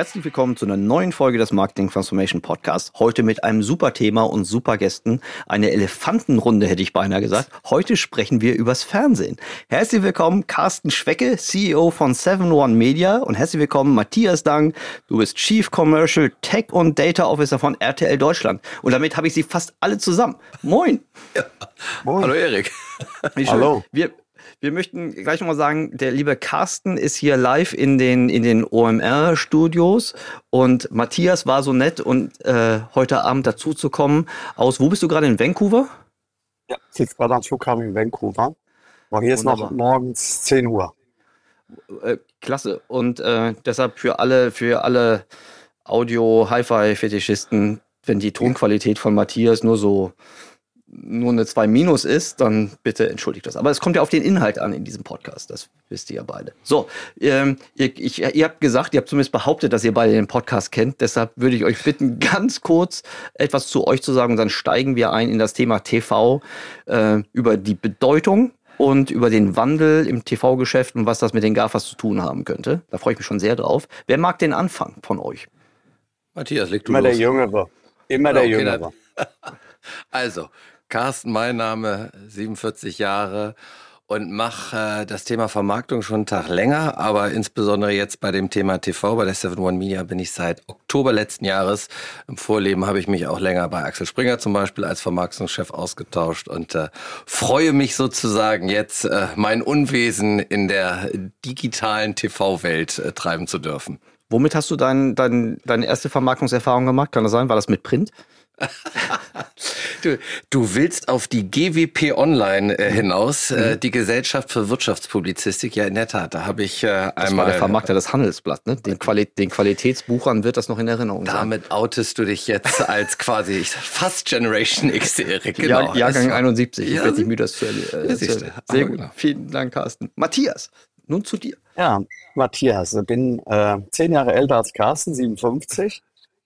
Herzlich willkommen zu einer neuen Folge des Marketing Transformation Podcast. Heute mit einem super Thema und super Gästen. Eine Elefantenrunde hätte ich beinahe gesagt. Heute sprechen wir übers Fernsehen. Herzlich willkommen Carsten Schwecke, CEO von 7-One Media und herzlich willkommen Matthias Dang. Du bist Chief Commercial Tech und Data Officer von RTL Deutschland. Und damit habe ich sie fast alle zusammen. Moin. Ja. Moin. Hallo Erik. Hallo. Wir, wir möchten gleich nochmal sagen, der liebe Carsten ist hier live in den, in den OMR-Studios und Matthias war so nett und äh, heute Abend dazu zu kommen aus, wo bist du gerade in Vancouver? Ja, ich sitze gerade am Flughafen in Vancouver. Und hier Wunderbar. ist noch morgens 10 Uhr. Äh, klasse. Und äh, deshalb für alle, für alle Audio-Hi-Fi-Fetischisten, wenn die Tonqualität von Matthias nur so nur eine 2 minus ist, dann bitte entschuldigt das. Aber es kommt ja auf den Inhalt an in diesem Podcast, das wisst ihr ja beide. So, ähm, ihr, ich, ihr habt gesagt, ihr habt zumindest behauptet, dass ihr beide den Podcast kennt. Deshalb würde ich euch bitten, ganz kurz etwas zu euch zu sagen und dann steigen wir ein in das Thema TV, äh, über die Bedeutung und über den Wandel im TV-Geschäft und was das mit den GAFAs zu tun haben könnte. Da freue ich mich schon sehr drauf. Wer mag den Anfang von euch? Matthias, leg du Immer los. der Jüngere. Immer der okay, Jüngere. Also, Carsten, mein Name, 47 Jahre und mache äh, das Thema Vermarktung schon einen Tag länger, aber insbesondere jetzt bei dem Thema TV, bei der 7-One Media bin ich seit Oktober letzten Jahres. Im Vorleben habe ich mich auch länger bei Axel Springer zum Beispiel als Vermarktungschef ausgetauscht und äh, freue mich sozusagen jetzt, äh, mein Unwesen in der digitalen TV-Welt äh, treiben zu dürfen. Womit hast du dein, dein, deine erste Vermarktungserfahrung gemacht? Kann das sein? War das mit Print? Du, du willst auf die GWP Online äh, hinaus, äh, mhm. äh, die Gesellschaft für Wirtschaftspublizistik. Ja, in der Tat, da habe ich äh, das einmal. War der Vermarkter des Handelsblatt, ne? Den, Quali den Qualitätsbuchern wird das noch in Erinnerung sein. Damit outest du dich jetzt als quasi fast Generation X, Erik. Genau. Jahr, Jahrgang 71. Ich werde nicht müde, das zu erleben. Äh, Sehr gut. Genau. Vielen Dank, Carsten. Matthias, nun zu dir. Ja, Matthias, ich bin äh, zehn Jahre älter als Carsten, 57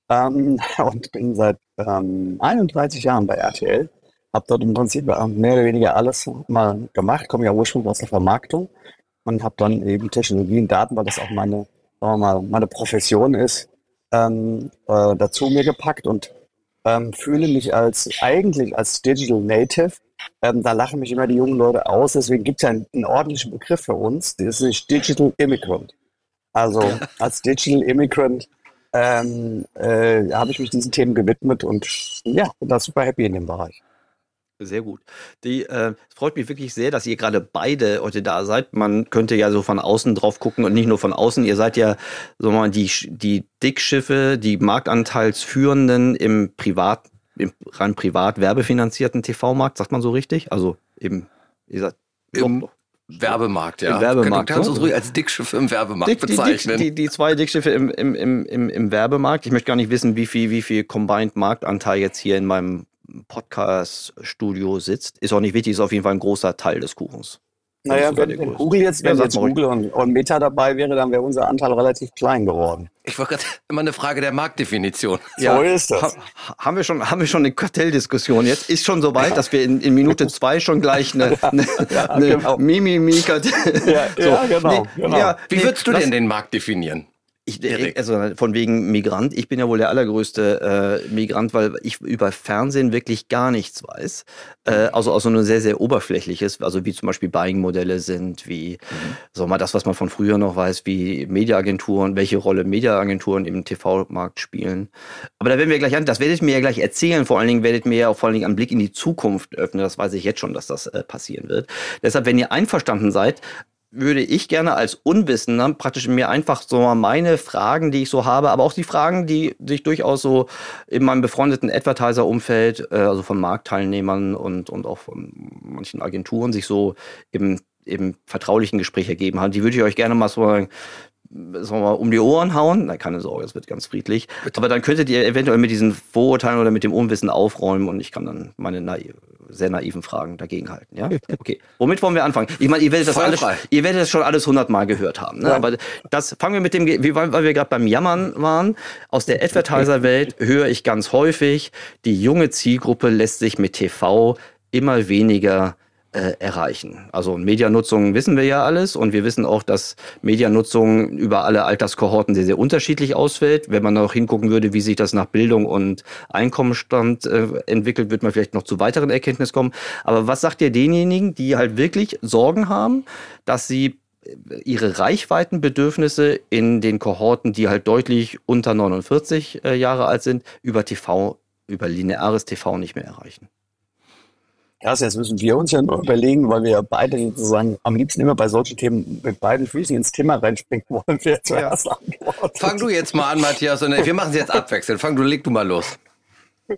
ähm, und bin seit ähm, 31 Jahren bei RTL. Habe dort im Prinzip äh, mehr oder weniger alles mal gemacht, komme ja ursprünglich aus der Vermarktung und habe dann eben Technologie und Daten, weil das auch meine, sagen wir mal, meine Profession ist, ähm, äh, dazu mir gepackt und ähm, fühle mich als eigentlich als Digital Native. Ähm, da lachen mich immer die jungen Leute aus, deswegen gibt es ja einen, einen ordentlichen Begriff für uns, das ist Digital Immigrant. Also als Digital Immigrant ähm, äh, habe ich mich diesen Themen gewidmet und ja, bin da super happy in dem Bereich. Sehr gut. Die, äh, es freut mich wirklich sehr, dass ihr gerade beide heute da seid. Man könnte ja so von außen drauf gucken und nicht nur von außen. Ihr seid ja so mal die, die Dickschiffe, die Marktanteilsführenden im privat, im rein privat werbefinanzierten TV-Markt, sagt man so richtig? Also eben, ihr seid Im, doch, Werbemarkt, ja. Im Werbemarkt. Du kannst uns ruhig als Dickschiffe im Werbemarkt Dick, bezeichnen. Die, die, die, zwei Dickschiffe im, im, im, im Werbemarkt. Ich möchte gar nicht wissen, wie viel, wie viel Combined Marktanteil jetzt hier in meinem Podcast-Studio sitzt. Ist auch nicht wichtig, ist auf jeden Fall ein großer Teil des Kuchens. Naja, wenn, wenn Google jetzt, wenn ja, jetzt Google und, und, Meta dabei wäre, dann wäre unser Anteil relativ klein geworden. Ich wollte gerade immer eine Frage der Marktdefinition. Ja, so ist das. Ha, haben, wir schon, haben wir schon eine Kartelldiskussion jetzt? Ist schon soweit, ja. dass wir in, in Minute zwei schon gleich eine, eine, ja, eine genau. Mimimi-Kartell... Ja, so. ja, genau. Nee, genau. Wie würdest du denn den Markt definieren? Ich, also von wegen Migrant. Ich bin ja wohl der allergrößte äh, Migrant, weil ich über Fernsehen wirklich gar nichts weiß. Äh, also auch so nur sehr, sehr oberflächliches, also wie zum Beispiel Buying-Modelle sind, wie, mhm. so mal das, was man von früher noch weiß, wie Mediaagenturen, welche Rolle Mediaagenturen im TV-Markt spielen. Aber da werden wir gleich an, das werdet ihr mir ja gleich erzählen. Vor allen Dingen werdet ihr mir ja auch vor allen Dingen einen Blick in die Zukunft öffnen. Das weiß ich jetzt schon, dass das äh, passieren wird. Deshalb, wenn ihr einverstanden seid, würde ich gerne als Unwissender praktisch mir einfach so meine Fragen, die ich so habe, aber auch die Fragen, die sich durchaus so in meinem befreundeten Advertiser-Umfeld, äh, also von Marktteilnehmern und, und auch von manchen Agenturen sich so im, im vertraulichen Gespräch ergeben haben, die würde ich euch gerne mal so sagen wir mal, um die Ohren hauen. Na, keine Sorge, es wird ganz friedlich. Aber dann könntet ihr eventuell mit diesen Vorurteilen oder mit dem Unwissen aufräumen und ich kann dann meine naiv, sehr naiven Fragen dagegenhalten. Ja? Okay. Womit wollen wir anfangen? Ich meine, ihr werdet das, alles, ihr werdet das schon alles hundertmal gehört haben. Ne? Aber das fangen wir mit dem, weil wir gerade beim Jammern waren. Aus der Advertiser-Welt höre ich ganz häufig, die junge Zielgruppe lässt sich mit TV immer weniger äh, erreichen. Also Medianutzung wissen wir ja alles und wir wissen auch, dass Medianutzung über alle Alterskohorten sehr, sehr unterschiedlich ausfällt. Wenn man noch hingucken würde, wie sich das nach Bildung und Einkommensstand äh, entwickelt, wird man vielleicht noch zu weiteren Erkenntnissen kommen. Aber was sagt ihr denjenigen, die halt wirklich Sorgen haben, dass sie äh, ihre Reichweitenbedürfnisse in den Kohorten, die halt deutlich unter 49 äh, Jahre alt sind, über TV, über lineares TV nicht mehr erreichen? Ja, jetzt müssen wir uns ja nur überlegen, weil wir ja beide sozusagen am liebsten immer bei solchen Themen mit beiden Füßen ins Thema reinspringen wollen, wer zuerst ja. antwortet. Fang du jetzt mal an, Matthias, und wir machen es jetzt abwechselnd. Fang du, leg du mal los.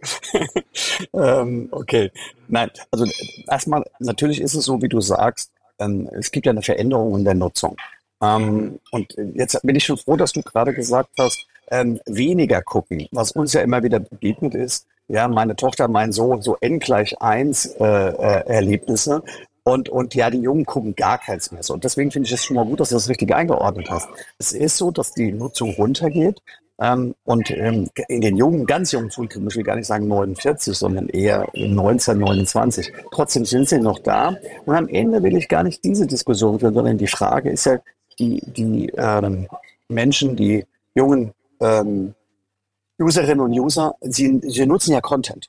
ähm, okay. Nein, also erstmal, natürlich ist es so, wie du sagst, ähm, es gibt ja eine Veränderung in der Nutzung. Ähm, und jetzt bin ich schon froh, dass du gerade gesagt hast, ähm, weniger gucken. Was uns ja immer wieder begegnet ist, ja, meine Tochter, mein Sohn, so n gleich eins äh, äh, Erlebnisse. Und, und ja, die Jungen gucken gar keins mehr so. Und deswegen finde ich es schon mal gut, dass du das richtig eingeordnet hast. Es ist so, dass die Nutzung runtergeht. Ähm, und ähm, in den jungen, ganz jungen Schulkindern, ich will gar nicht sagen 49, sondern eher 19, 29. Trotzdem sind sie noch da. Und am Ende will ich gar nicht diese Diskussion führen, sondern die Frage ist ja, die, die ähm, Menschen, die jungen ähm, Userinnen und User, sie, sie nutzen ja Content.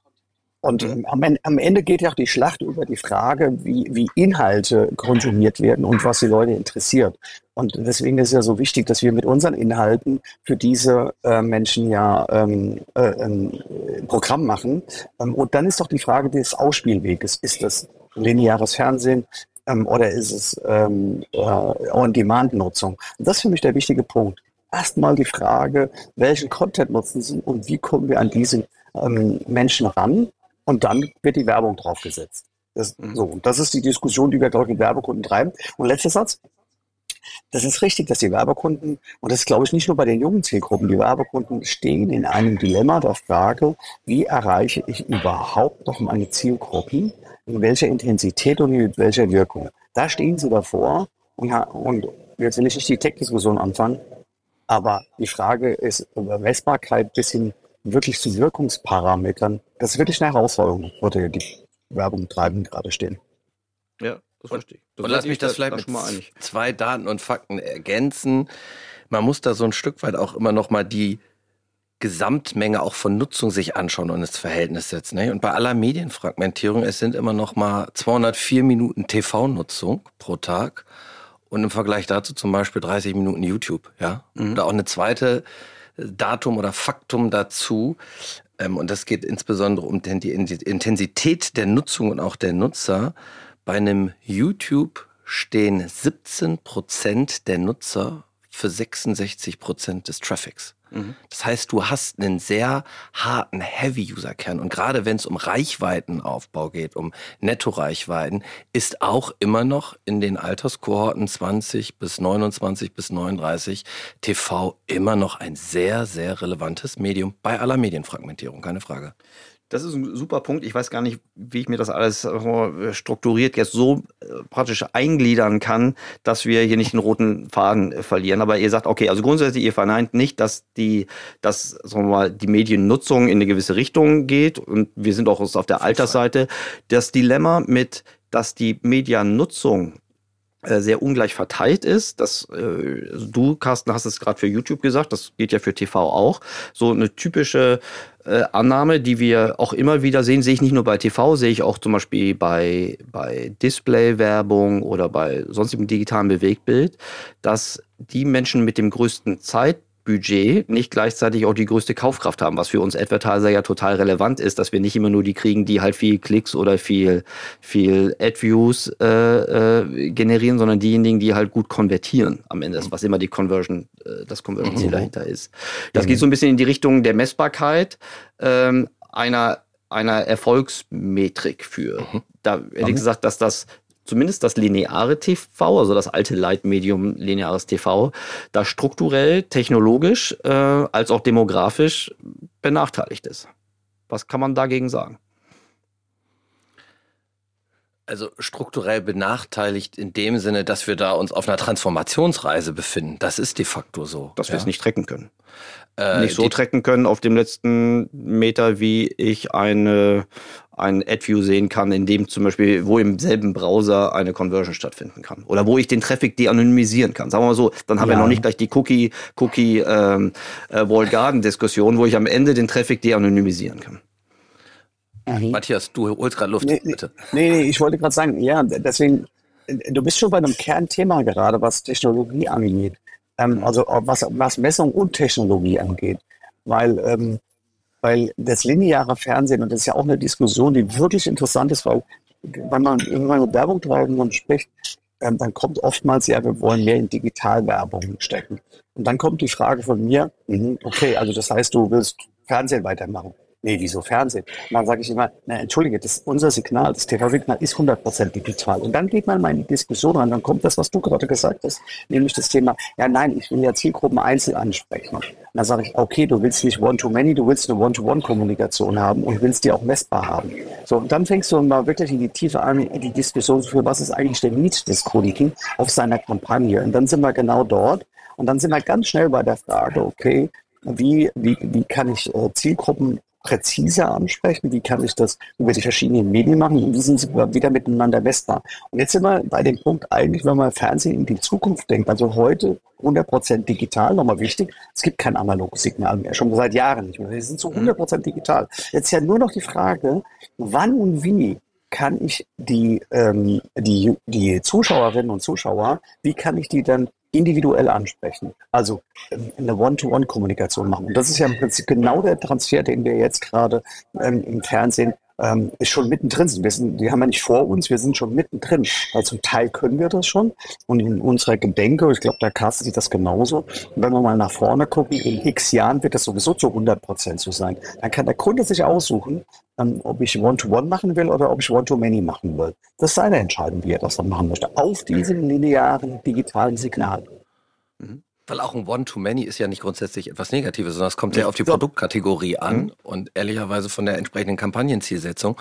Und mhm. am, am, Ende geht ja auch die Schlacht über die Frage, wie, wie Inhalte konsumiert werden und was die Leute interessiert. Und deswegen ist es ja so wichtig, dass wir mit unseren Inhalten für diese äh, Menschen ja ähm, äh, ein Programm machen. Ähm, und dann ist doch die Frage des Ausspielweges. Ist das lineares Fernsehen? Ähm, oder ist es ähm, äh, On-Demand-Nutzung? Das ist für mich der wichtige Punkt erstmal die Frage, welchen Content nutzen sie und wie kommen wir an diese ähm, Menschen ran? Und dann wird die Werbung draufgesetzt. Das, mhm. so, und das ist die Diskussion, die wir, glaube ich, mit Werbekunden treiben. Und letzter Satz. Das ist richtig, dass die Werbekunden, und das glaube ich nicht nur bei den jungen Zielgruppen, die Werbekunden stehen in einem Dilemma der Frage, wie erreiche ich überhaupt noch meine Zielgruppen, in welcher Intensität und mit welcher Wirkung. Da stehen sie davor und, und jetzt will ich nicht die Tech-Diskussion anfangen, aber die Frage ist über Messbarkeit bis hin wirklich zu Wirkungsparametern. Das ist wirklich eine Herausforderung, wo die Werbung treiben gerade stehen. Ja, das verstehe ich. Das und lass mich das vielleicht mit zwei Daten und Fakten ergänzen. Man muss da so ein Stück weit auch immer noch mal die Gesamtmenge auch von Nutzung sich anschauen und ins Verhältnis setzen. Ne? Und bei aller Medienfragmentierung, es sind immer noch mal 204 Minuten TV-Nutzung pro Tag und im Vergleich dazu zum Beispiel 30 Minuten YouTube, ja. Mhm. Oder auch eine zweite äh, Datum oder Faktum dazu. Ähm, und das geht insbesondere um die Intensität der Nutzung und auch der Nutzer. Bei einem YouTube stehen 17 Prozent der Nutzer für 66 Prozent des Traffics. Das heißt, du hast einen sehr harten Heavy-User-Kern. Und gerade wenn es um Reichweitenaufbau geht, um Netto-Reichweiten, ist auch immer noch in den Alterskohorten 20 bis 29 bis 39 TV immer noch ein sehr, sehr relevantes Medium bei aller Medienfragmentierung, keine Frage. Das ist ein super Punkt. Ich weiß gar nicht, wie ich mir das alles strukturiert jetzt so praktisch eingliedern kann, dass wir hier nicht den roten Faden verlieren. Aber ihr sagt, okay, also grundsätzlich, ihr verneint nicht, dass die, dass, sagen wir mal, die Mediennutzung in eine gewisse Richtung geht. Und wir sind auch auf der Altersseite. Das Dilemma mit, dass die Mediennutzung sehr ungleich verteilt ist. Das, äh, du, Carsten, hast es gerade für YouTube gesagt, das geht ja für TV auch. So eine typische äh, Annahme, die wir auch immer wieder sehen, sehe ich nicht nur bei TV, sehe ich auch zum Beispiel bei, bei Display-Werbung oder bei sonstigem digitalen Bewegtbild, dass die Menschen mit dem größten Zeit Budget nicht gleichzeitig auch die größte Kaufkraft haben, was für uns Advertiser ja total relevant ist, dass wir nicht immer nur die kriegen, die halt viel Klicks oder viel, viel Ad-Views äh, äh, generieren, sondern diejenigen, die halt gut konvertieren am Ende, was immer die Conversion, äh, das Conversion-Ziel mhm. dahinter ist. Das mhm. geht so ein bisschen in die Richtung der Messbarkeit ähm, einer, einer Erfolgsmetrik für. Mhm. Da hätte ich gesagt, dass das zumindest das lineare TV, also das alte Leitmedium lineares TV, da strukturell, technologisch äh, als auch demografisch benachteiligt ist. Was kann man dagegen sagen? Also strukturell benachteiligt in dem Sinne, dass wir da uns auf einer Transformationsreise befinden. Das ist de facto so. Dass ja? wir es nicht trecken können. Äh, nicht so trecken können auf dem letzten Meter, wie ich eine, ein AdView sehen kann, in dem zum Beispiel, wo im selben Browser eine Conversion stattfinden kann. Oder wo ich den Traffic de-anonymisieren kann. Sagen wir mal so, dann haben ja. wir noch nicht gleich die Cookie, Cookie ähm, äh, Walled Garden Diskussion, wo ich am Ende den Traffic de-anonymisieren kann. Mhm. Matthias, du holst gerade Luft, nee, bitte. Nee, nee, ich wollte gerade sagen, ja, deswegen, du bist schon bei einem Kernthema gerade, was Technologie angeht. Ähm, also was, was Messung und Technologie angeht. Weil, ähm, weil das lineare Fernsehen, und das ist ja auch eine Diskussion, die wirklich interessant ist, weil wenn man irgendwann Werbung und spricht, ähm, dann kommt oftmals, ja, wir wollen mehr in Digitalwerbung stecken. Und dann kommt die Frage von mir, mh, okay, also das heißt, du willst Fernsehen weitermachen nee, wieso Fernsehen? Und dann sage ich immer, na, entschuldige, das, unser Signal, das TV-Signal ist 100% digital. Und dann geht man mal in die Diskussion rein, dann kommt das, was du gerade gesagt hast, nämlich das Thema, ja nein, ich will ja Zielgruppen einzeln ansprechen. Und dann sage ich, okay, du willst nicht One-to-Many, du willst eine One-to-One-Kommunikation haben und willst die auch messbar haben. So, und dann fängst du mal wirklich in die Tiefe an, in die Diskussion für was ist eigentlich der Need des Kunden auf seiner Kampagne. Und dann sind wir genau dort. Und dann sind wir ganz schnell bei der Frage, okay, wie, wie, wie kann ich äh, Zielgruppen präziser ansprechen? Wie kann ich das über die verschiedenen Medien machen? Und wie sind sie wieder miteinander messbar? Und jetzt sind wir bei dem Punkt eigentlich, wenn man Fernsehen in die Zukunft denkt, also heute 100% digital, nochmal wichtig, es gibt kein analoges Signal mehr, schon seit Jahren nicht mehr. Wir sind zu 100% digital. Jetzt ja nur noch die Frage, wann und wie kann ich die, ähm, die, die Zuschauerinnen und Zuschauer, wie kann ich die dann individuell ansprechen. Also ähm, eine One-to-One-Kommunikation machen. Und das ist ja im Prinzip genau der Transfer, den wir jetzt gerade ähm, im Fernsehen ähm, schon mittendrin sind. Wir sind, die haben ja nicht vor uns, wir sind schon mittendrin. Weil zum Teil können wir das schon. Und in unserer Gedenke, ich glaube, der Carsten sieht das genauso. Und wenn wir mal nach vorne gucken, in x Jahren wird das sowieso zu 100 Prozent so sein. Dann kann der Kunde sich aussuchen, ähm, ob ich One-to-One -One machen will oder ob ich One-to-Many machen will. Das ist seine Entscheidung, wie er das dann machen möchte. Auf diesem linearen digitalen Signal. Mhm. Weil auch ein One-to-Many ist ja nicht grundsätzlich etwas Negatives, sondern es kommt ja auf die Produktkategorie an mhm. und ehrlicherweise von der entsprechenden Kampagnenzielsetzung.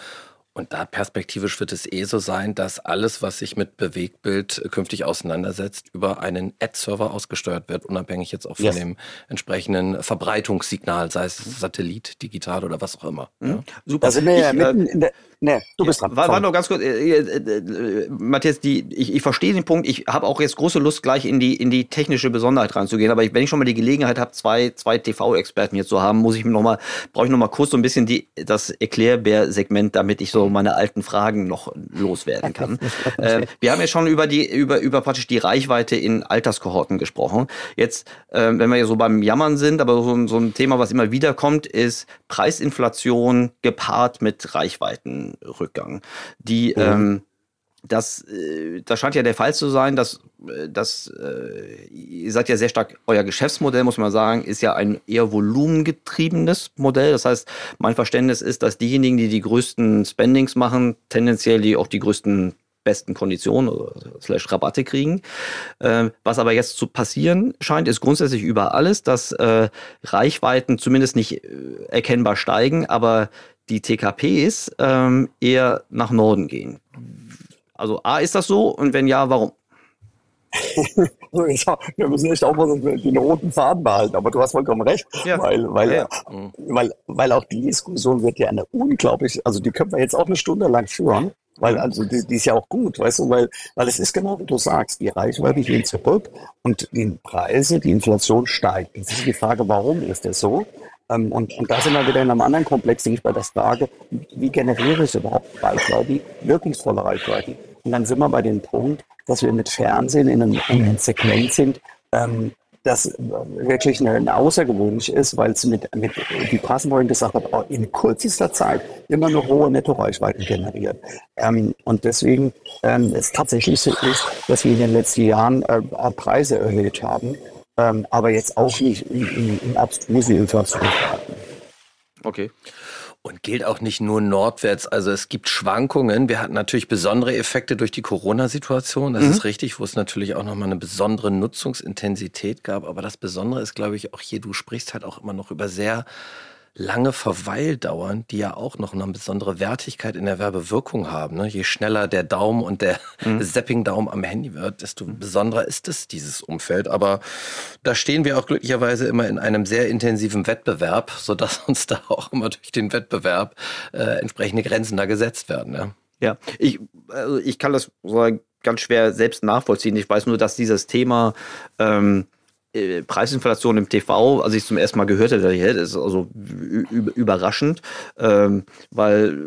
Und da perspektivisch wird es eh so sein, dass alles, was sich mit Bewegtbild künftig auseinandersetzt, über einen Ad-Server ausgesteuert wird, unabhängig jetzt auch von yes. dem entsprechenden Verbreitungssignal, sei es Satellit, digital oder was auch immer. Mhm. Ja. Super. Da sind wir ja äh, mitten in der, Nee, du bist dran. War, war noch ganz kurz, äh, äh, äh, Matthias, die, ich, ich verstehe den Punkt. Ich habe auch jetzt große Lust, gleich in die, in die technische Besonderheit reinzugehen. Aber ich, wenn ich schon mal die Gelegenheit habe, zwei, zwei TV-Experten hier zu haben, muss ich noch mal, brauche ich noch mal kurz so ein bisschen die, das Erklärbär-Segment, damit ich so meine alten Fragen noch loswerden kann. äh, wir haben ja schon über die, über, über praktisch die Reichweite in Alterskohorten gesprochen. Jetzt, äh, wenn wir ja so beim Jammern sind, aber so, so ein Thema, was immer wieder kommt, ist Preisinflation gepaart mit Reichweiten. Rückgang. Die, mhm. ähm, das, äh, das scheint ja der Fall zu sein, dass, äh, dass äh, ihr seid ja sehr stark, euer Geschäftsmodell, muss man sagen, ist ja ein eher volumengetriebenes Modell. Das heißt, mein Verständnis ist, dass diejenigen, die die größten Spendings machen, tendenziell die auch die größten besten Konditionen oder slash Rabatte kriegen. Äh, was aber jetzt zu passieren scheint, ist grundsätzlich über alles, dass äh, Reichweiten zumindest nicht äh, erkennbar steigen, aber die TKPs ähm, eher nach Norden gehen. Also A, ist das so? Und wenn ja, warum? wir müssen echt aufpassen, dass wir den roten Faden behalten. Aber du hast vollkommen recht, ja. weil, weil, ja, ja. weil, weil auch die Diskussion wird ja eine unglaublich, also die können wir jetzt auch eine Stunde lang führen. Weil also die, die ist ja auch gut, weißt du, weil, weil es ist genau wie du sagst, die Reichweite geht zurück und die Preise, die Inflation steigt. Jetzt ist die Frage, warum ist das so? Ähm, und, und da sind wir wieder in einem anderen Komplex, nämlich bei der Frage, wie generiere ich überhaupt Reichweite, wirkungsvolle Reichweite? Und dann sind wir bei dem Punkt, dass wir mit Fernsehen in einem, in einem Segment sind, ähm, das wirklich eine, eine außergewöhnlich ist, weil es mit, mit wie Passen vorhin gesagt hat, in kürzester Zeit immer eine hohe Nettoreichweiten generiert. Ähm, und deswegen ähm, es tatsächlich so ist, dass wir in den letzten Jahren äh, Preise erhöht haben ähm, aber jetzt auch nicht in, in, in abstruse Inflation. Okay. Und gilt auch nicht nur nordwärts. Also es gibt Schwankungen. Wir hatten natürlich besondere Effekte durch die Corona-Situation. Das mhm. ist richtig, wo es natürlich auch nochmal eine besondere Nutzungsintensität gab. Aber das Besondere ist, glaube ich, auch hier, du sprichst halt auch immer noch über sehr lange Verweildauern, die ja auch noch eine besondere Wertigkeit in der Werbewirkung haben. Ne? Je schneller der Daumen und der mhm. Zapping-Daumen am Handy wird, desto besonderer ist es, dieses Umfeld. Aber da stehen wir auch glücklicherweise immer in einem sehr intensiven Wettbewerb, sodass uns da auch immer durch den Wettbewerb äh, entsprechende Grenzen da gesetzt werden. Ja, ja ich, also ich kann das ganz schwer selbst nachvollziehen. Ich weiß nur, dass dieses Thema ähm, äh, Preisinflation im TV, als ich zum ersten Mal gehört hätte, ist also überraschend, ähm, weil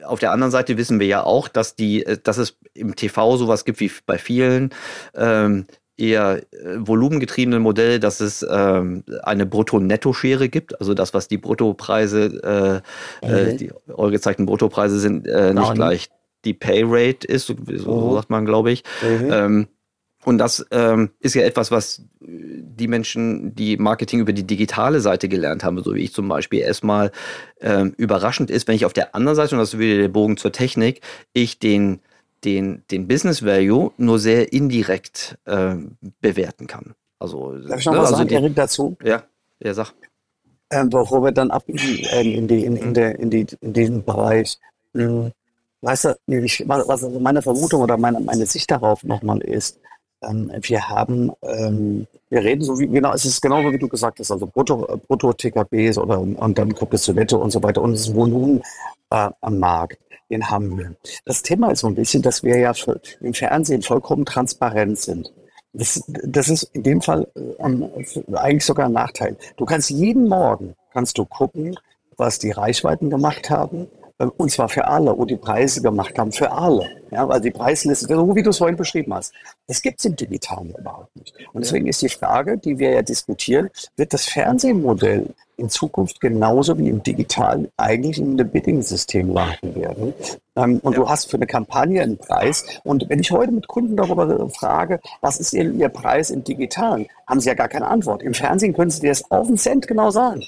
äh, auf der anderen Seite wissen wir ja auch, dass die, äh, dass es im TV sowas gibt wie bei vielen ähm, eher volumengetriebenen Modelle, dass es ähm, eine Brutto-Netto-Schere gibt, also das, was die Bruttopreise, äh, mhm. die eure gezeigten Bruttopreise sind, äh, nicht gleich die Pay-Rate ist, so, so mhm. sagt man, glaube ich. Mhm. Ähm, und das ähm, ist ja etwas, was die Menschen, die Marketing über die digitale Seite gelernt haben, so wie ich zum Beispiel, erstmal ähm, überraschend ist, wenn ich auf der anderen Seite, und das ist wieder der Bogen zur Technik, ich den, den, den Business Value nur sehr indirekt äh, bewerten kann. Also, Darf ich noch ne, was also sagen, die, Erik, dazu? Ja, ja, sag. Ähm, bevor wir dann ab in, in, die, in, in, der, in, die, in diesen Bereich. Hm, weißt du, ich, was also meine Vermutung oder meine, meine Sicht darauf nochmal ist, ähm, wir haben, ähm, wir reden so wie, genau, es ist genau so, wie du gesagt hast, also Brutto, äh, Brutto TKBs oder, und dann kommt es zu Wette und so weiter und das Volumen äh, am Markt, den haben wir. Das Thema ist so ein bisschen, dass wir ja im Fernsehen vollkommen transparent sind. Das, das ist in dem Fall äh, eigentlich sogar ein Nachteil. Du kannst jeden Morgen, kannst du gucken, was die Reichweiten gemacht haben, äh, und zwar für alle, wo die Preise gemacht haben, für alle. Ja, weil die Preisliste, so wie du es vorhin beschrieben hast, das gibt es im Digitalen überhaupt nicht. Und deswegen ist die Frage, die wir ja diskutieren, wird das Fernsehmodell in Zukunft genauso wie im Digitalen eigentlich in einem Bidding-System landen werden. Ähm, und du hast für eine Kampagne einen Preis. Und wenn ich heute mit Kunden darüber frage, was ist ihr, ihr Preis im Digitalen, haben sie ja gar keine Antwort. Im Fernsehen können sie dir das auf den Cent genau sagen.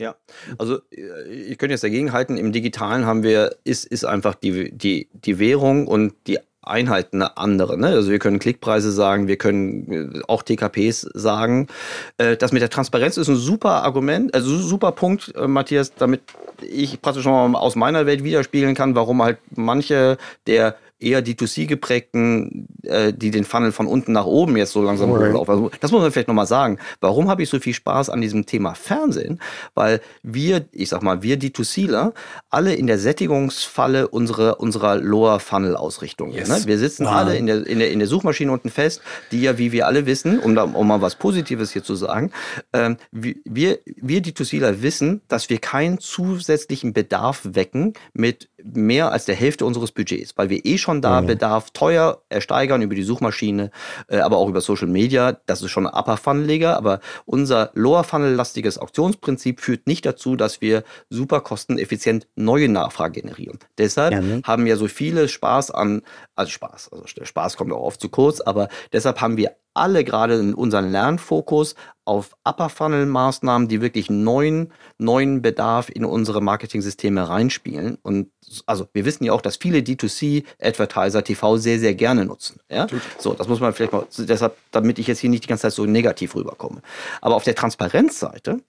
Ja, also äh, ich könnte jetzt dagegen halten, im Digitalen haben wir, ist, ist einfach die, die, die Währung und die Einheit eine andere. Ne? Also wir können Klickpreise sagen, wir können äh, auch TKPs sagen. Äh, das mit der Transparenz ist ein super Argument, also super Punkt, Matthias, damit ich praktisch schon mal aus meiner Welt widerspiegeln kann, warum halt manche der eher D2C geprägten, äh, die den Funnel von unten nach oben jetzt so langsam okay. hochlaufen. Also, das muss man vielleicht nochmal sagen. Warum habe ich so viel Spaß an diesem Thema Fernsehen? Weil wir, ich sag mal, wir D2Cler alle in der Sättigungsfalle unserer, unserer Lower Funnel Ausrichtung. Yes. Ne? Wir sitzen ja. alle in der, in, der, in der Suchmaschine unten fest, die ja, wie wir alle wissen, um, da, um mal was Positives hier zu sagen, ähm, wir, wir D2Cler wissen, dass wir keinen zusätzlichen Bedarf wecken mit mehr als der Hälfte unseres Budgets, weil wir eh schon da mhm. Bedarf teuer ersteigern über die Suchmaschine, äh, aber auch über Social Media. Das ist schon Upper Funneliger, aber unser Lower Funnel-lastiges Auktionsprinzip führt nicht dazu, dass wir super kosteneffizient neue Nachfrage generieren. Deshalb ja, ne? haben wir so viele Spaß an, also Spaß, also der Spaß kommt auch oft zu kurz, aber deshalb haben wir alle gerade in unseren Lernfokus auf Upper Funnel Maßnahmen, die wirklich neuen, neuen Bedarf in unsere Marketing-Systeme reinspielen. Und also wir wissen ja auch, dass viele D2C Advertiser TV sehr, sehr gerne nutzen. Ja? So, das muss man vielleicht mal, deshalb, damit ich jetzt hier nicht die ganze Zeit so negativ rüberkomme. Aber auf der Transparenzseite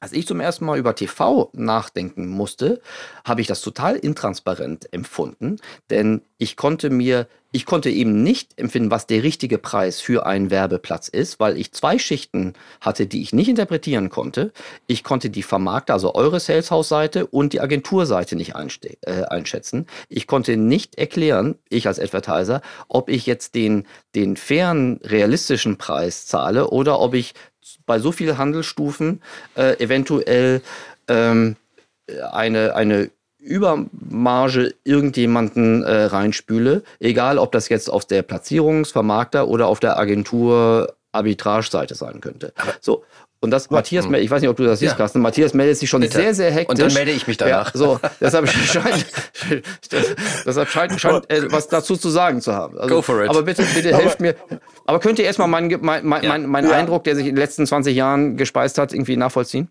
als ich zum ersten Mal über TV nachdenken musste, habe ich das total intransparent empfunden, denn ich konnte mir, ich konnte eben nicht empfinden, was der richtige Preis für einen Werbeplatz ist, weil ich zwei Schichten hatte, die ich nicht interpretieren konnte. Ich konnte die Vermarkter, also eure Saleshouse-Seite und die Agenturseite nicht äh, einschätzen. Ich konnte nicht erklären, ich als Advertiser, ob ich jetzt den, den fairen, realistischen Preis zahle oder ob ich bei so vielen Handelsstufen äh, eventuell ähm, eine, eine Übermarge irgendjemanden äh, reinspüle, egal ob das jetzt auf der Platzierungsvermarkter oder auf der Agentur Arbitrage-Seite sein könnte. So. Und das, Matthias, ich weiß nicht, ob du das siehst, ja. Carsten, Matthias meldet sich schon Bitte. sehr, sehr hektisch. Und dann melde ich mich danach. Ja, so, deshalb scheint, deshalb scheint, scheint äh, was dazu zu sagen zu haben. Also, Go for it. Aber bitte, bitte helft mir. Aber könnt ihr erstmal meinen mein, mein, mein, mein ja. Eindruck, der sich in den letzten 20 Jahren gespeist hat, irgendwie nachvollziehen?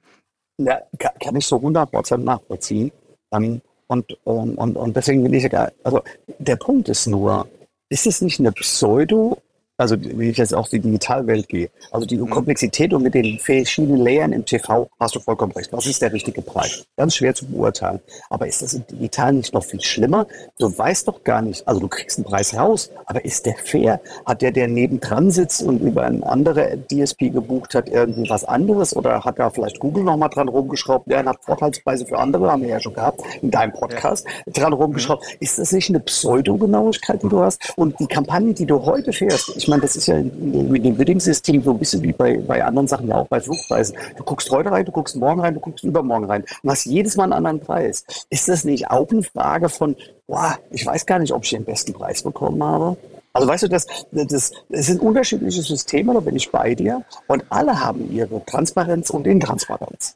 Ja, kann ich so 100% nachvollziehen. Und, und, und, und deswegen bin ich ja, also der Punkt ist nur, ist es nicht eine Pseudo- also wenn ich jetzt auf die Digitalwelt gehe, also die mhm. Komplexität und mit den verschiedenen Layern im TV hast du vollkommen recht. Was ist der richtige Preis? Ganz schwer zu beurteilen. Aber ist das im Digital nicht noch viel schlimmer? Du weißt doch gar nicht, also du kriegst einen Preis raus, aber ist der fair? Hat der, der nebendran sitzt und über eine andere DSP gebucht hat, irgendwie was anderes? Oder hat da vielleicht Google nochmal dran rumgeschraubt? Der hat Vorteilspreise für andere, haben wir ja schon gehabt, in deinem Podcast ja. dran rumgeschraubt. Mhm. Ist das nicht eine Pseudogenauigkeit, die du hast? Und die Kampagne, die du heute fährst, ich meine, das ist ja mit dem Bidding-System so ein bisschen wie bei, bei anderen Sachen, ja auch bei Flugpreisen. Du guckst heute rein, du guckst morgen rein, du guckst übermorgen rein und hast jedes Mal einen anderen Preis. Ist das nicht auch eine Frage von, boah, ich weiß gar nicht, ob ich den besten Preis bekommen habe? Also weißt du, das, das, das sind unterschiedliche Systeme, da bin ich bei dir. Und alle haben ihre Transparenz und Intransparenz.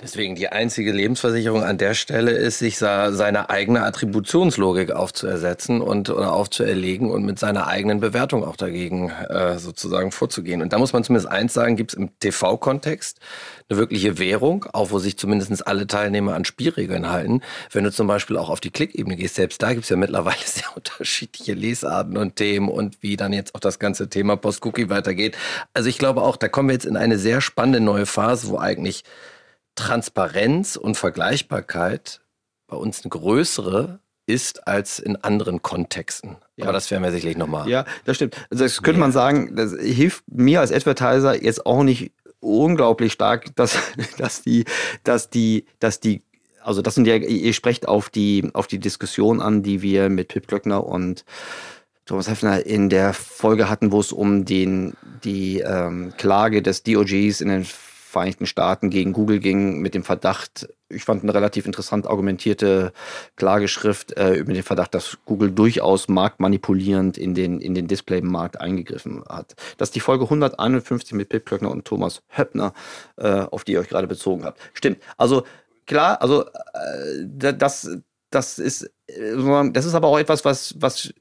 Deswegen die einzige Lebensversicherung an der Stelle ist, sich seine eigene Attributionslogik aufzuersetzen und oder aufzuerlegen und mit seiner eigenen Bewertung auch dagegen äh, sozusagen vorzugehen. Und da muss man zumindest eins sagen, gibt es im TV-Kontext eine wirkliche Währung, auch wo sich zumindest alle Teilnehmer an Spielregeln halten. Wenn du zum Beispiel auch auf die Klickebene gehst, selbst da gibt es ja mittlerweile sehr unterschiedliche Lesarten und Themen und wie dann jetzt auch das ganze Thema Post-Cookie weitergeht. Also ich glaube auch, da kommen wir jetzt in eine sehr spannende neue Phase, wo eigentlich Transparenz und Vergleichbarkeit bei uns eine größere ist als in anderen Kontexten. Ja. Aber das werden wir sicherlich nochmal. Ja, das stimmt. Also das könnte man sagen, das hilft mir als Advertiser jetzt auch nicht unglaublich stark, dass, dass die, dass die, dass die, also das sind ja, ihr sprecht auf die, auf die Diskussion an, die wir mit Pip Glöckner und Thomas Heffner in der Folge hatten, wo es um den, die ähm, Klage des DOGs in den Vereinigten Staaten gegen Google ging mit dem Verdacht, ich fand eine relativ interessant argumentierte Klageschrift äh, über den Verdacht, dass Google durchaus marktmanipulierend in den, in den Display-Markt eingegriffen hat. Das ist die Folge 151 mit Pip Klöckner und Thomas Höppner, äh, auf die ihr euch gerade bezogen habt. Stimmt. Also klar, also äh, das, das ist, das ist aber auch etwas, was, was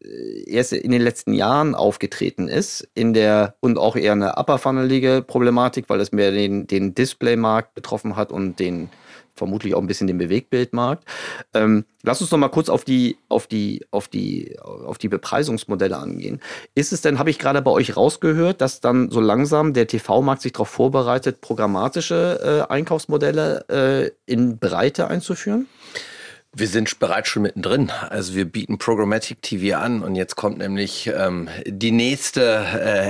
erst in den letzten Jahren aufgetreten ist, in der und auch eher eine upper-funnelige Problematik, weil es mehr den, den Display-Markt betroffen hat und den vermutlich auch ein bisschen den Bewegbildmarkt. Ähm, lass uns noch mal kurz auf die, auf die, auf die, auf die Bepreisungsmodelle angehen. Ist es denn, habe ich gerade bei euch rausgehört, dass dann so langsam der TV-Markt sich darauf vorbereitet, programmatische äh, Einkaufsmodelle äh, in Breite einzuführen? Wir sind bereits schon mittendrin. Also wir bieten Programmatic TV an und jetzt kommt nämlich ähm, die nächste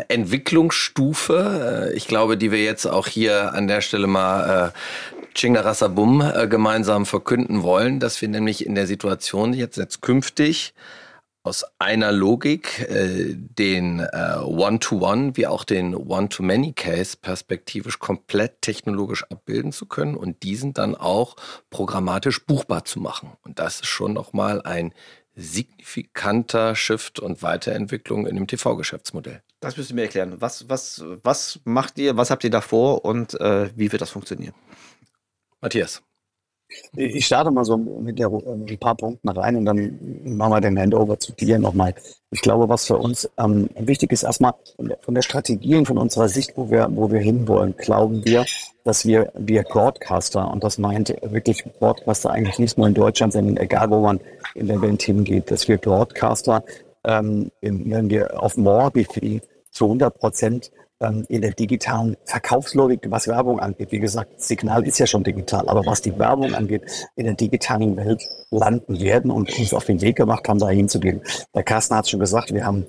äh, Entwicklungsstufe. Äh, ich glaube, die wir jetzt auch hier an der Stelle mal äh, Chingarasabum äh, gemeinsam verkünden wollen, dass wir nämlich in der Situation jetzt, jetzt künftig aus einer Logik äh, den äh, One-to-One wie auch den One-to-Many-Case perspektivisch komplett technologisch abbilden zu können und diesen dann auch programmatisch buchbar zu machen. Und das ist schon nochmal ein signifikanter Shift und Weiterentwicklung in dem TV-Geschäftsmodell. Das müsst ihr mir erklären. Was, was, was macht ihr, was habt ihr da vor und äh, wie wird das funktionieren? Matthias. Ich starte mal so mit der, ein paar Punkten rein und dann machen wir den Handover zu dir nochmal. Ich glaube, was für uns ähm, wichtig ist, erstmal von der Strategie und von unserer Sicht, wo wir, wo wir hinwollen, glauben wir, dass wir, wir Broadcaster, und das meint wirklich Broadcaster eigentlich nicht nur in Deutschland, sondern egal, wo man in der Welt hingeht, dass wir Broadcaster, ähm, wenn wir auf More zu 100 Prozent ähm, in der digitalen Verkaufslogik, was Werbung angeht. Wie gesagt, Signal ist ja schon digital, aber was die Werbung angeht, in der digitalen Welt landen werden und uns auf den Weg gemacht haben, da hinzugehen. Der Carsten hat schon gesagt, wir haben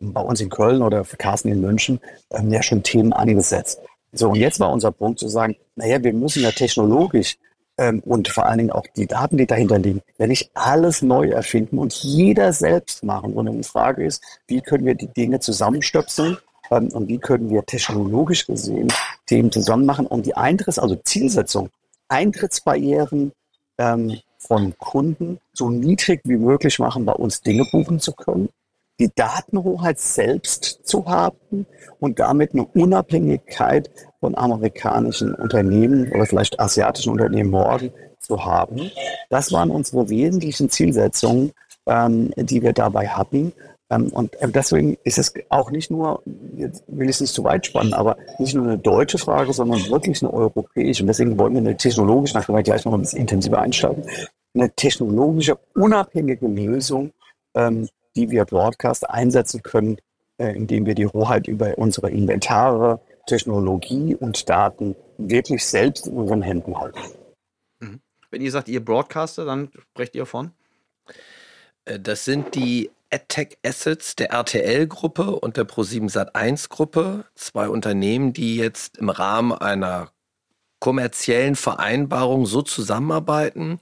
bei uns in Köln oder für Carsten in München ähm, ja schon Themen angesetzt. So, und jetzt war unser Punkt zu sagen, naja, wir müssen ja technologisch ähm, und vor allen Dingen auch die Daten, die dahinter liegen, wenn nicht alles neu erfinden und jeder selbst machen. Und die Frage ist, wie können wir die Dinge zusammenstöpseln und wie können wir technologisch gesehen Themen zusammen machen und die Eintritts-, also Zielsetzung, Eintrittsbarrieren ähm, von Kunden so niedrig wie möglich machen, bei uns Dinge buchen zu können, die Datenhoheit selbst zu haben und damit eine Unabhängigkeit von amerikanischen Unternehmen oder vielleicht asiatischen Unternehmen morgen zu haben. Das waren unsere wesentlichen Zielsetzungen, ähm, die wir dabei hatten. Ähm, und äh, deswegen ist es auch nicht nur, jetzt will ich es nicht zu weit spannen, aber nicht nur eine deutsche Frage, sondern wirklich eine europäische. Und deswegen wollen wir eine technologische, nachdem wir gleich noch ein bisschen intensiver einsteigen, eine technologische, unabhängige Lösung, ähm, die wir Broadcast einsetzen können, äh, indem wir die Hoheit über unsere Inventare, Technologie und Daten wirklich selbst in unseren Händen halten. Mhm. Wenn ihr sagt, ihr Broadcaster, dann sprecht ihr von? Äh, das sind die AdTech Assets der RTL-Gruppe und der Pro7 Sat1-Gruppe. Zwei Unternehmen, die jetzt im Rahmen einer kommerziellen Vereinbarung so zusammenarbeiten,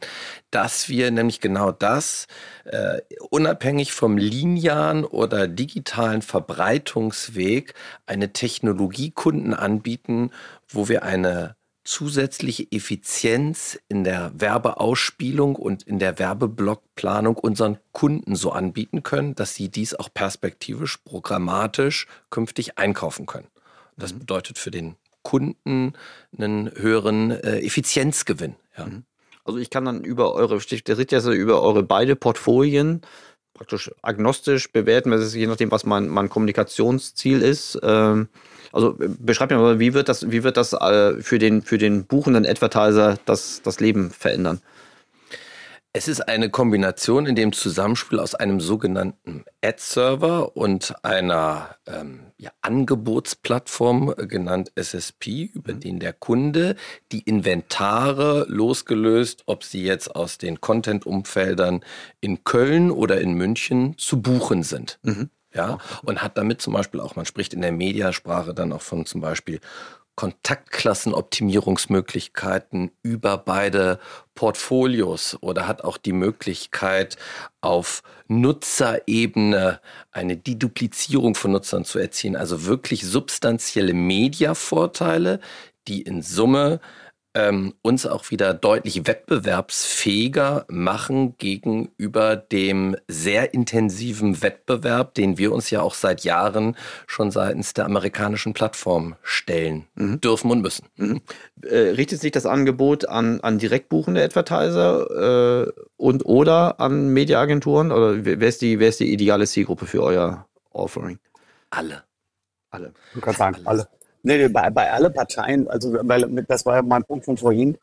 dass wir nämlich genau das äh, unabhängig vom linearen oder digitalen Verbreitungsweg eine Technologie Kunden anbieten, wo wir eine zusätzliche Effizienz in der Werbeausspielung und in der Werbeblockplanung unseren Kunden so anbieten können, dass sie dies auch perspektivisch, programmatisch künftig einkaufen können. das mhm. bedeutet für den Kunden einen höheren äh, Effizienzgewinn. Ja. Mhm. Also ich kann dann über eure, der sieht ja so über eure beide Portfolien praktisch agnostisch bewerten, je nachdem, was mein, mein Kommunikationsziel ist. Ähm, also beschreib mir mal, wie wird das, wie wird das äh, für, den, für den buchenden Advertiser das, das Leben verändern? Es ist eine Kombination in dem Zusammenspiel aus einem sogenannten Ad-Server und einer ähm, ja, Angebotsplattform äh, genannt SSP, über mhm. den der Kunde die Inventare losgelöst, ob sie jetzt aus den Content-Umfeldern in Köln oder in München zu buchen sind. Mhm. Ja, und hat damit zum Beispiel auch, man spricht in der Mediasprache dann auch von zum Beispiel Kontaktklassenoptimierungsmöglichkeiten über beide Portfolios oder hat auch die Möglichkeit, auf Nutzerebene eine Deduplizierung von Nutzern zu erzielen, also wirklich substanzielle Mediavorteile, die in Summe ähm, uns auch wieder deutlich wettbewerbsfähiger machen gegenüber dem sehr intensiven Wettbewerb, den wir uns ja auch seit Jahren schon seitens der amerikanischen Plattform stellen mhm. dürfen und müssen. Mhm. Äh, richtet sich das Angebot an, an direktbuchende Advertiser äh, und oder an Mediaagenturen? Oder wer ist, die, wer ist die ideale Zielgruppe für euer Offering? Alle. Alle. Du kannst sagen, alle. Nee, bei, bei alle Parteien, also weil das war ja mein Punkt von vorhin.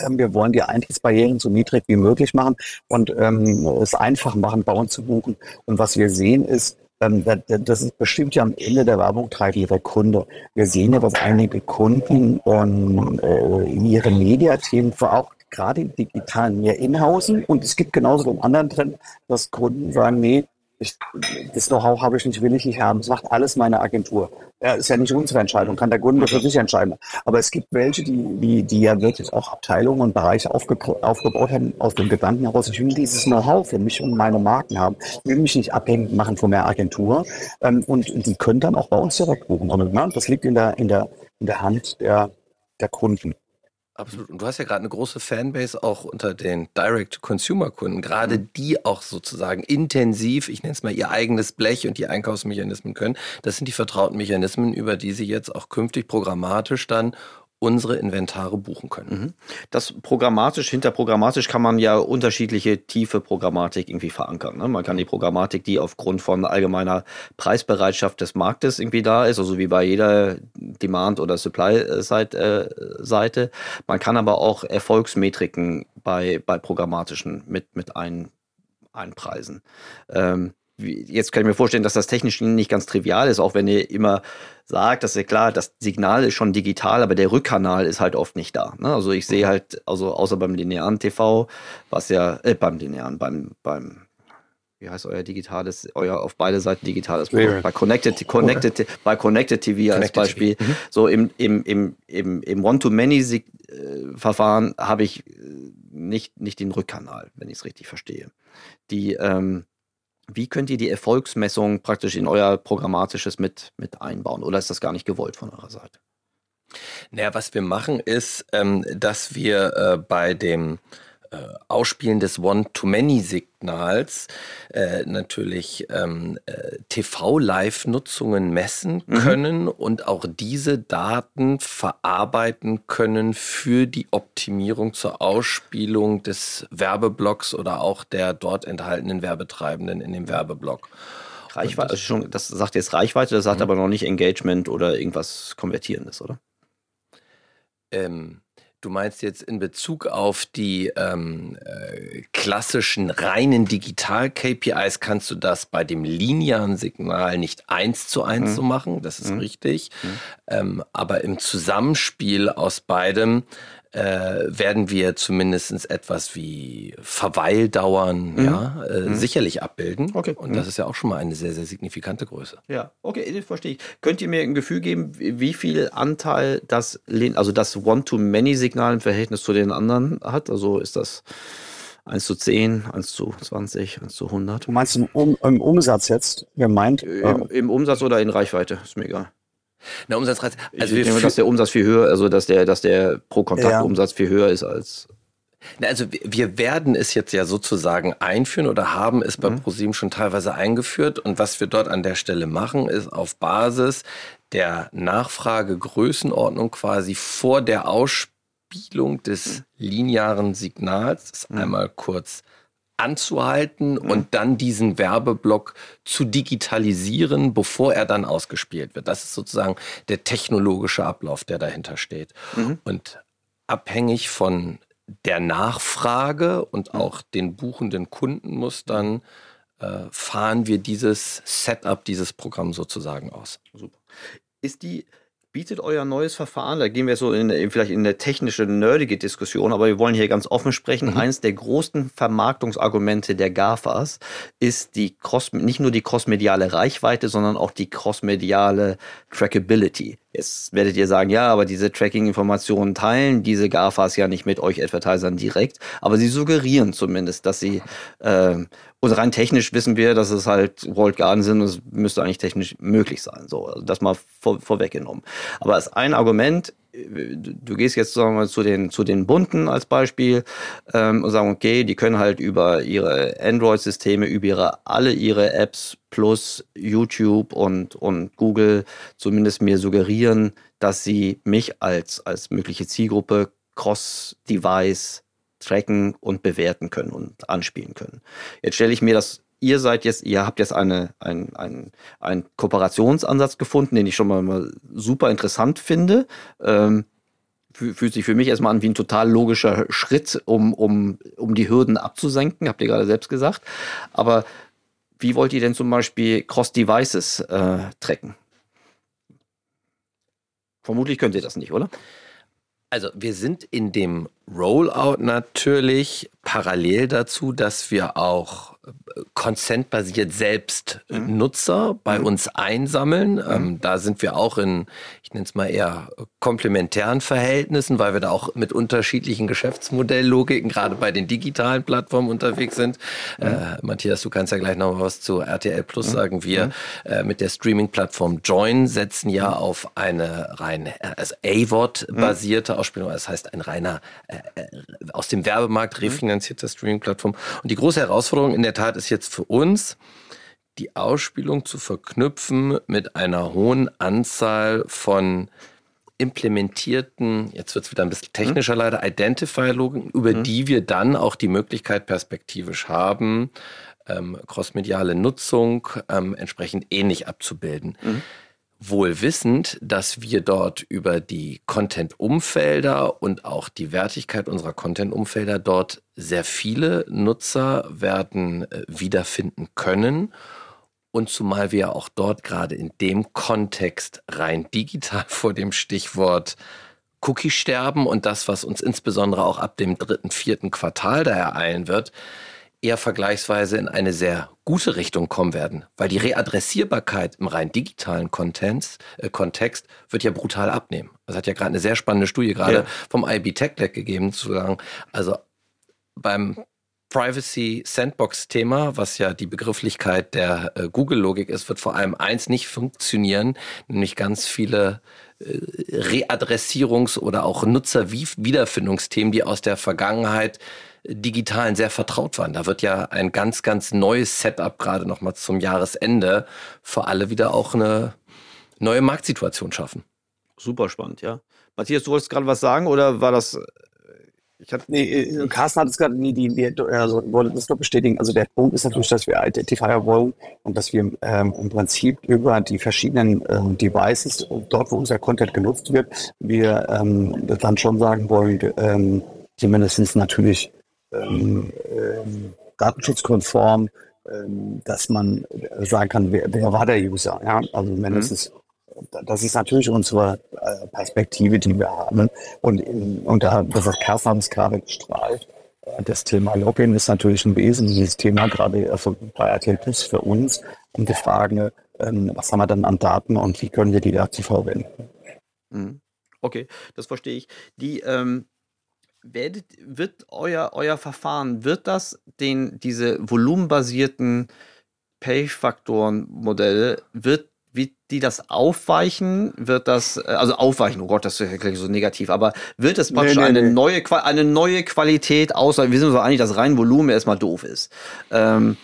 Ähm, wir wollen die Eintrittsbarrieren so niedrig wie möglich machen und ähm, es einfach machen, Bauern zu buchen. Und was wir sehen ist, ähm, das ist bestimmt ja am Ende der Werbung treibt ihre Kunde. Wir sehen ja, was einige Kunden und äh, in ihren Mediathemen auch gerade im Digitalen mehr inhausen. Und es gibt genauso den anderen Trend, dass Kunden sagen, nee, ich, das Know-how habe ich nicht, will ich nicht haben. Das macht alles meine Agentur. Ja, ist ja nicht unsere Entscheidung, kann der Kunde für sich entscheiden. Aber es gibt welche, die, die, die ja wirklich auch Abteilungen und Bereiche aufge, aufgebaut haben, aus dem Gedanken heraus, ich will dieses Know-how für mich und meine Marken haben. Ich will mich nicht abhängig machen von mehr Agentur. Ähm, und die können dann auch bei uns direkt buchen. Und, ne, das liegt in der, in der, in der Hand der, der Kunden. Absolut. Und du hast ja gerade eine große Fanbase auch unter den Direct-Consumer-Kunden, gerade mhm. die auch sozusagen intensiv, ich nenne es mal ihr eigenes Blech und die Einkaufsmechanismen können. Das sind die vertrauten Mechanismen, über die sie jetzt auch künftig programmatisch dann unsere Inventare buchen können. Mhm. Das programmatisch, hinter programmatisch kann man ja unterschiedliche tiefe Programmatik irgendwie verankern. Ne? Man kann die Programmatik, die aufgrund von allgemeiner Preisbereitschaft des Marktes irgendwie da ist, also wie bei jeder Demand- oder Supply-Seite. Äh, man kann aber auch Erfolgsmetriken bei, bei programmatischen mit, mit ein, einpreisen. Ähm, jetzt kann ich mir vorstellen, dass das technisch nicht ganz trivial ist, auch wenn ihr immer sagt, dass ja klar, das Signal ist schon digital, aber der Rückkanal ist halt oft nicht da. Ne? Also ich sehe mhm. halt, also außer beim linearen TV, was ja, äh, beim linearen, beim, beim, wie heißt euer digitales, euer auf beide Seiten digitales Produkt, bei Connected, Connected, bei Connected TV als Beispiel, TV. Mhm. so im, im, im, im, im One-to-Many-Verfahren habe ich äh, nicht, nicht den Rückkanal, wenn ich es richtig verstehe. Die, ähm, wie könnt ihr die Erfolgsmessung praktisch in euer Programmatisches mit, mit einbauen? Oder ist das gar nicht gewollt von eurer Seite? Naja, was wir machen ist, ähm, dass wir äh, bei dem Ausspielen des One-to-Many-Signals äh, natürlich ähm, äh, TV-Live-Nutzungen messen mhm. können und auch diese Daten verarbeiten können für die Optimierung zur Ausspielung des Werbeblocks oder auch der dort enthaltenen Werbetreibenden in dem Werbeblock. Reichweite, also schon, das sagt jetzt Reichweite, das sagt mhm. aber noch nicht Engagement oder irgendwas Konvertierendes, oder? Ähm, Du meinst jetzt in Bezug auf die ähm, äh, klassischen reinen Digital-KPIs, kannst du das bei dem linearen Signal nicht eins zu eins mhm. so machen, das ist mhm. richtig. Mhm. Ähm, aber im Zusammenspiel aus beidem äh, werden wir zumindest etwas wie Verweildauern mhm. ja, äh, mhm. sicherlich abbilden. Okay. Und das mhm. ist ja auch schon mal eine sehr, sehr signifikante Größe. Ja, okay, verstehe ich. Könnt ihr mir ein Gefühl geben, wie viel Anteil das, also das One-to-Many-Signal im Verhältnis zu den anderen hat? Also ist das 1 zu 10, 1 zu 20, 1 zu 100? Du meinst im, um, im Umsatz jetzt gemeint? Im, Im Umsatz oder in Reichweite, ist mir egal. Na, Umsatzreiz. Also ich denke, dass der Umsatz viel höher, also dass der, dass der pro Kontaktumsatz ja. viel höher ist als. Na, also wir werden es jetzt ja sozusagen einführen oder haben es bei mhm. ProSieben schon teilweise eingeführt. Und was wir dort an der Stelle machen, ist auf Basis der Nachfragegrößenordnung quasi vor der Ausspielung des mhm. linearen Signals, mhm. einmal kurz anzuhalten mhm. und dann diesen Werbeblock zu digitalisieren, bevor er dann ausgespielt wird. Das ist sozusagen der technologische Ablauf, der dahinter steht. Mhm. Und abhängig von der Nachfrage und mhm. auch den buchenden Kundenmustern äh, fahren wir dieses Setup, dieses Programm sozusagen aus. Super. Ist die bietet euer neues Verfahren, da gehen wir so in, vielleicht in eine technische, nerdige Diskussion, aber wir wollen hier ganz offen sprechen. Mhm. Eines der großen Vermarktungsargumente der GAFAs ist die Cross, nicht nur die crossmediale Reichweite, sondern auch die crossmediale Trackability. Jetzt werdet ihr sagen, ja, aber diese Tracking-Informationen teilen diese GAFAs ja nicht mit euch Advertisern direkt, aber sie suggerieren zumindest, dass sie äh, und rein technisch wissen wir, dass es halt World Garden sind und es müsste eigentlich technisch möglich sein. So, also das mal vor, vorweggenommen. Aber als ein Argument, du gehst jetzt sagen wir zu den zu den bunten als Beispiel ähm, und sagen okay die können halt über ihre Android Systeme über ihre alle ihre Apps plus YouTube und und Google zumindest mir suggerieren dass sie mich als als mögliche Zielgruppe cross Device tracken und bewerten können und anspielen können. Jetzt stelle ich mir das ihr seid jetzt, ihr habt jetzt eine, ein, ein, einen Kooperationsansatz gefunden, den ich schon mal, super interessant finde. Ähm, fühlt sich für mich erstmal an wie ein total logischer Schritt, um, um, um die Hürden abzusenken, habt ihr gerade selbst gesagt. Aber wie wollt ihr denn zum Beispiel Cross-Devices äh, tracken? Vermutlich könnt ihr das nicht, oder? Also wir sind in dem Rollout natürlich parallel dazu, dass wir auch consent-basiert selbst mhm. Nutzer bei mhm. uns einsammeln. Mhm. Ähm, da sind wir auch in, ich nenne es mal eher komplementären Verhältnissen, weil wir da auch mit unterschiedlichen Geschäftsmodelllogiken gerade bei den digitalen Plattformen unterwegs sind. Mhm. Äh, Matthias, du kannst ja gleich noch was zu RTL Plus mhm. sagen. Wir mhm. äh, mit der Streaming-Plattform Join setzen ja auf eine rein also AVOD-basierte Ausspielung. Das heißt ein reiner äh, äh aus dem Werbemarkt refinanzierter Streaming-Plattform. Und die große Herausforderung in der Tat ist jetzt für uns, die Ausspielung zu verknüpfen mit einer hohen Anzahl von implementierten, jetzt wird es wieder ein bisschen technischer mhm. leider, Identifier-Logiken, über mhm. die wir dann auch die Möglichkeit perspektivisch haben, ähm, crossmediale Nutzung ähm, entsprechend ähnlich abzubilden. Mhm wohl wissend, dass wir dort über die Content-Umfelder und auch die Wertigkeit unserer Content-Umfelder dort sehr viele Nutzer werden äh, wiederfinden können. Und zumal wir auch dort gerade in dem Kontext rein digital vor dem Stichwort Cookie sterben und das, was uns insbesondere auch ab dem dritten, vierten Quartal da ereilen wird, eher vergleichsweise in eine sehr gute Richtung kommen werden, weil die Readressierbarkeit im rein digitalen Kontext, äh, Kontext wird ja brutal abnehmen. Das hat ja gerade eine sehr spannende Studie gerade ja. vom IB Tech Lab gegeben, zu sagen, also beim Privacy Sandbox Thema, was ja die Begrifflichkeit der äh, Google Logik ist, wird vor allem eins nicht funktionieren, nämlich ganz viele äh, Readressierungs- oder auch Nutzerwiederfindungsthemen, die aus der Vergangenheit Digitalen sehr vertraut waren. Da wird ja ein ganz, ganz neues Setup gerade nochmal zum Jahresende für alle wieder auch eine neue Marktsituation schaffen. Super spannend, ja. Matthias, du wolltest gerade was sagen oder war das Ich hab, nee, äh, Carsten hat es gerade nie, die, die, also wollte das nur bestätigen. Also der Punkt ist natürlich, dass wir Identifier wollen und dass wir ähm, im Prinzip über die verschiedenen ähm, Devices, dort wo unser Content genutzt wird, wir ähm, dann schon sagen wollen, ähm, zumindest natürlich ähm, ähm, datenschutzkonform, ähm, dass man sagen kann, wer, wer war der User. Ja? Also mindestens mhm das ist natürlich unsere äh, Perspektive, die wir haben. Und, in, und da, das hat Kerstin hat es gerade gestrahlt. Das Thema Login ist natürlich ein wesentliches Thema, gerade also bei RTL Plus für uns. Und die Frage, ähm, was haben wir dann an Daten und wie können wir die aktiv verwenden? Mhm. Okay, das verstehe ich. Die, ähm, werdet, wird euer, euer Verfahren, wird das den, diese volumenbasierten Pay-Faktoren-Modelle, wird wie die das aufweichen, wird das, äh, also aufweichen, oh Gott, das ist ja gleich so negativ, aber wird es praktisch nee, nee, eine, nee. Neue, eine neue Qualität, außer wir sind so einig, dass rein Volumen erstmal doof ist. Ähm,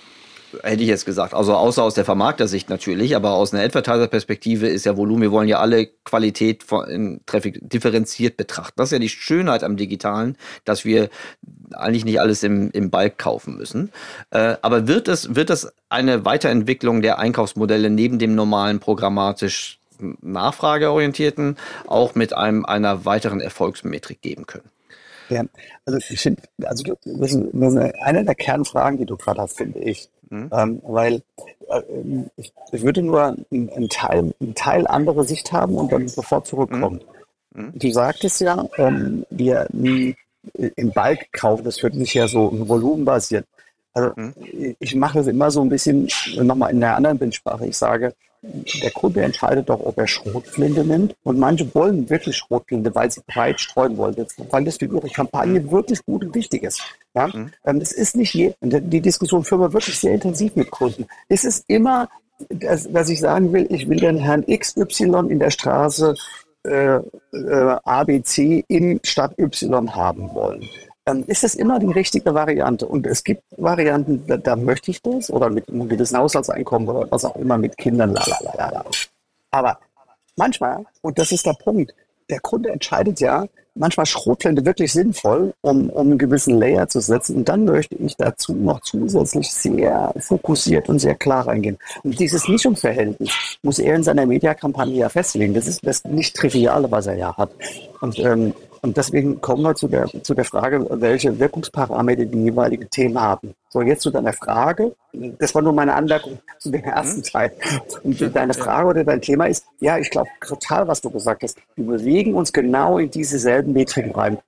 hätte ich jetzt gesagt. Also außer aus der Vermarkter-Sicht natürlich, aber aus einer Advertiser-Perspektive ist ja Volumen, wir wollen ja alle Qualität von Traffic differenziert betrachten. Das ist ja die Schönheit am Digitalen, dass wir eigentlich nicht alles im, im Balk kaufen müssen. Äh, aber wird es, wird es eine Weiterentwicklung der Einkaufsmodelle neben dem normalen programmatisch nachfrageorientierten auch mit einem, einer weiteren Erfolgsmetrik geben können? Ja, also ich finde, also das ist eine der Kernfragen, die du gerade hast, finde ich. Mhm. Ähm, weil äh, ich, ich, würde nur einen Teil, einen Teil andere Sicht haben und dann sofort zurückkommen. Mhm. mhm. Du sagtest ja, ähm, wir im Balk kaufen, das wird nicht ja so volumenbasiert. Also mhm. ich mache das immer so ein bisschen nochmal in der anderen Bildsprache. Ich sage, der Kunde entscheidet doch, ob er Schrotflinte nimmt. Und manche wollen wirklich Schrotflinte, weil sie breit streuen wollen, weil das für ihre Kampagne wirklich gut und wichtig ist. Ja? Mhm. Das ist nicht je, die Diskussion führen wir wirklich sehr intensiv mit Kunden. Es ist immer, was ich sagen will, ich will den Herrn XY in der Straße äh, äh, ABC in Stadt Y haben wollen ähm, ist das immer die richtige Variante. Und es gibt Varianten, da, da möchte ich das oder mit einem gewissen Haushaltseinkommen oder was auch immer mit Kindern. Lalalala. Aber manchmal, und das ist der Punkt, der Kunde entscheidet ja, manchmal Schrotflinte wirklich sinnvoll, um, um einen gewissen Layer zu setzen. Und dann möchte ich dazu noch zusätzlich sehr fokussiert und sehr klar reingehen. Und dieses Mischungsverhältnis muss er in seiner Mediakampagne ja festlegen. Das ist das nicht Triviale, was er ja hat. Und ähm, und deswegen kommen wir zu der, zu der Frage, welche Wirkungsparameter die jeweiligen Themen haben. So, jetzt zu deiner Frage. Das war nur meine Anmerkung zu dem ersten mhm. Teil. Und deine Frage oder dein Thema ist, ja, ich glaube total, was du gesagt hast. Wir bewegen uns genau in diese selben Metriken rein.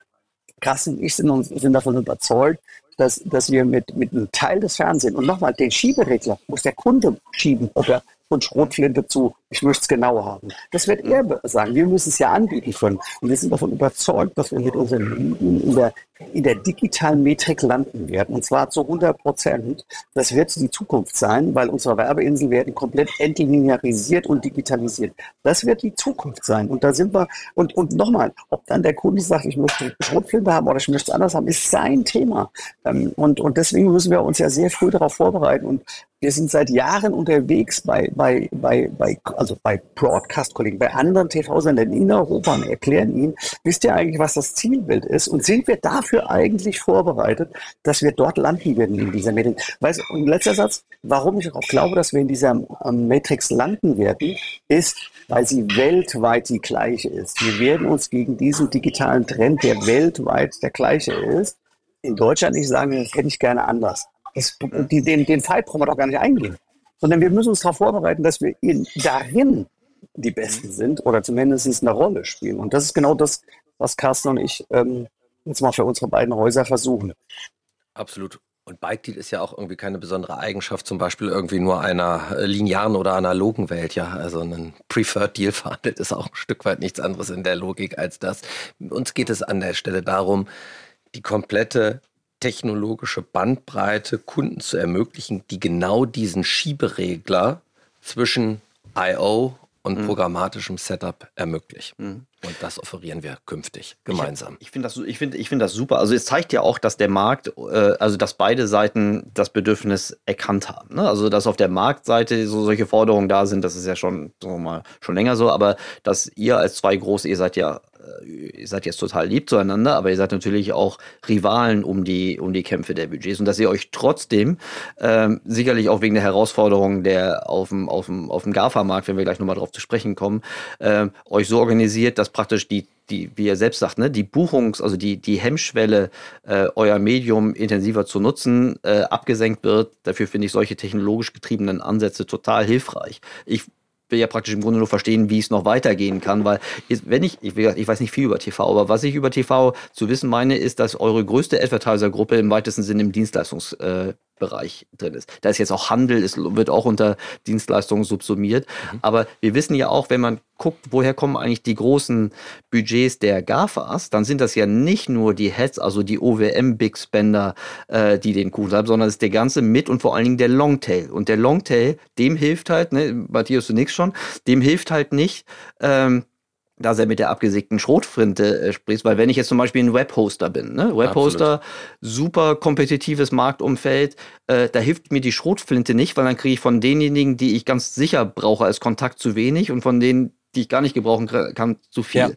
Carsten und ich sind, sind davon überzeugt, dass, dass wir mit, mit einem Teil des Fernsehens und nochmal den Schieberegler muss der Kunde schieben, ob er von Schrotflinte zu, ich möchte es genau haben. Das wird er sagen. Wir müssen es ja anbieten können. Und wir sind davon überzeugt, dass wir mit unseren Linien in der, in der digitalen Metrik landen werden. Und zwar zu 100 Prozent. Das wird die Zukunft sein, weil unsere Werbeinseln werden komplett entlinearisiert und digitalisiert. Das wird die Zukunft sein. Und da sind wir, und, und nochmal, ob dann der Kunde sagt, ich möchte Schrotflinte haben oder ich möchte es anders haben, ist sein Thema. Ähm, und, und deswegen müssen wir uns ja sehr früh darauf vorbereiten. Und wir sind seit Jahren unterwegs bei, bei, bei, bei, also bei Broadcast-Kollegen, bei anderen TV-Sendern in Europa und erklären ihnen, wisst ihr eigentlich, was das Zielbild ist? Und sind wir dafür eigentlich vorbereitet, dass wir dort landen werden in dieser Matrix? Weißt und letzter Satz, warum ich auch glaube, dass wir in dieser ähm, Matrix landen werden, ist, weil sie weltweit die gleiche ist. Wir werden uns gegen diesen digitalen Trend, der weltweit der gleiche ist, in Deutschland nicht sagen, das hätte ich gerne anders. Das, den, den Fight brauchen wir doch gar nicht eingehen. Sondern wir müssen uns darauf vorbereiten, dass wir in, darin die Besten sind oder zumindest eine Rolle spielen. Und das ist genau das, was Carsten und ich ähm, jetzt mal für unsere beiden Häuser versuchen. Absolut. Und Bike Deal ist ja auch irgendwie keine besondere Eigenschaft, zum Beispiel irgendwie nur einer äh, linearen oder analogen Welt, ja. Also ein Preferred Deal verhandelt ist auch ein Stück weit nichts anderes in der Logik als das. Uns geht es an der Stelle darum, die komplette technologische Bandbreite Kunden zu ermöglichen, die genau diesen Schieberegler zwischen I.O. und mhm. programmatischem Setup ermöglicht. Mhm. Und das offerieren wir künftig gemeinsam. Ich, ich finde das, ich find, ich find das super. Also es zeigt ja auch, dass der Markt, äh, also dass beide Seiten das Bedürfnis erkannt haben. Ne? Also dass auf der Marktseite so solche Forderungen da sind, das ist ja schon, sagen wir mal, schon länger so, aber dass ihr als zwei Große, ihr seid ja äh, ihr seid jetzt total lieb zueinander, aber ihr seid natürlich auch Rivalen um die, um die Kämpfe der Budgets und dass ihr euch trotzdem ähm, sicherlich auch wegen der Herausforderungen der auf dem, auf dem, auf dem GAFA-Markt, wenn wir gleich nochmal drauf zu sprechen kommen, äh, euch so organisiert, dass praktisch die die, wie ihr selbst sagt, ne, die Buchungs-, also die, die Hemmschwelle, äh, euer Medium intensiver zu nutzen, äh, abgesenkt wird. Dafür finde ich solche technologisch getriebenen Ansätze total hilfreich. Ich will ja praktisch im Grunde nur verstehen, wie es noch weitergehen kann, weil wenn ich, ich, ich weiß nicht viel über TV, aber was ich über TV zu wissen meine, ist, dass eure größte Advertiser-Gruppe im weitesten Sinne im Dienstleistungsbereich äh, drin ist. Da ist jetzt auch Handel, es wird auch unter Dienstleistungen subsumiert. Mhm. Aber wir wissen ja auch, wenn man guckt, woher kommen eigentlich die großen Budgets der GAFAs, dann sind das ja nicht nur die Heads, also die OWM-Big Spender, äh, die den Kuchen haben, sondern es ist der ganze Mit- und vor allen Dingen der Longtail. Und der Longtail, dem hilft halt, ne, Matthias, du nix schon, dem hilft halt nicht, ähm, dass er mit der abgesägten Schrotfrinte äh, spricht, weil wenn ich jetzt zum Beispiel ein Webhoster bin, ne? Webhoster, super kompetitives Marktumfeld, äh, da hilft mir die Schrotflinte nicht, weil dann kriege ich von denjenigen, die ich ganz sicher brauche als Kontakt zu wenig und von denen, die ich gar nicht gebrauchen kann, zu viel. Ja.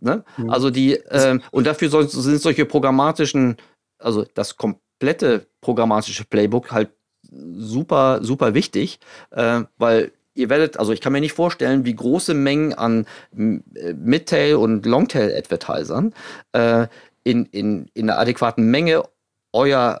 Ne? Mhm. Also die, ähm, und dafür soll, sind solche programmatischen, also das komplette programmatische Playbook halt super, super wichtig, äh, weil ihr werdet, also ich kann mir nicht vorstellen, wie große Mengen an äh, Midtail und Longtail Advertisern äh, in, in, in einer adäquaten Menge euer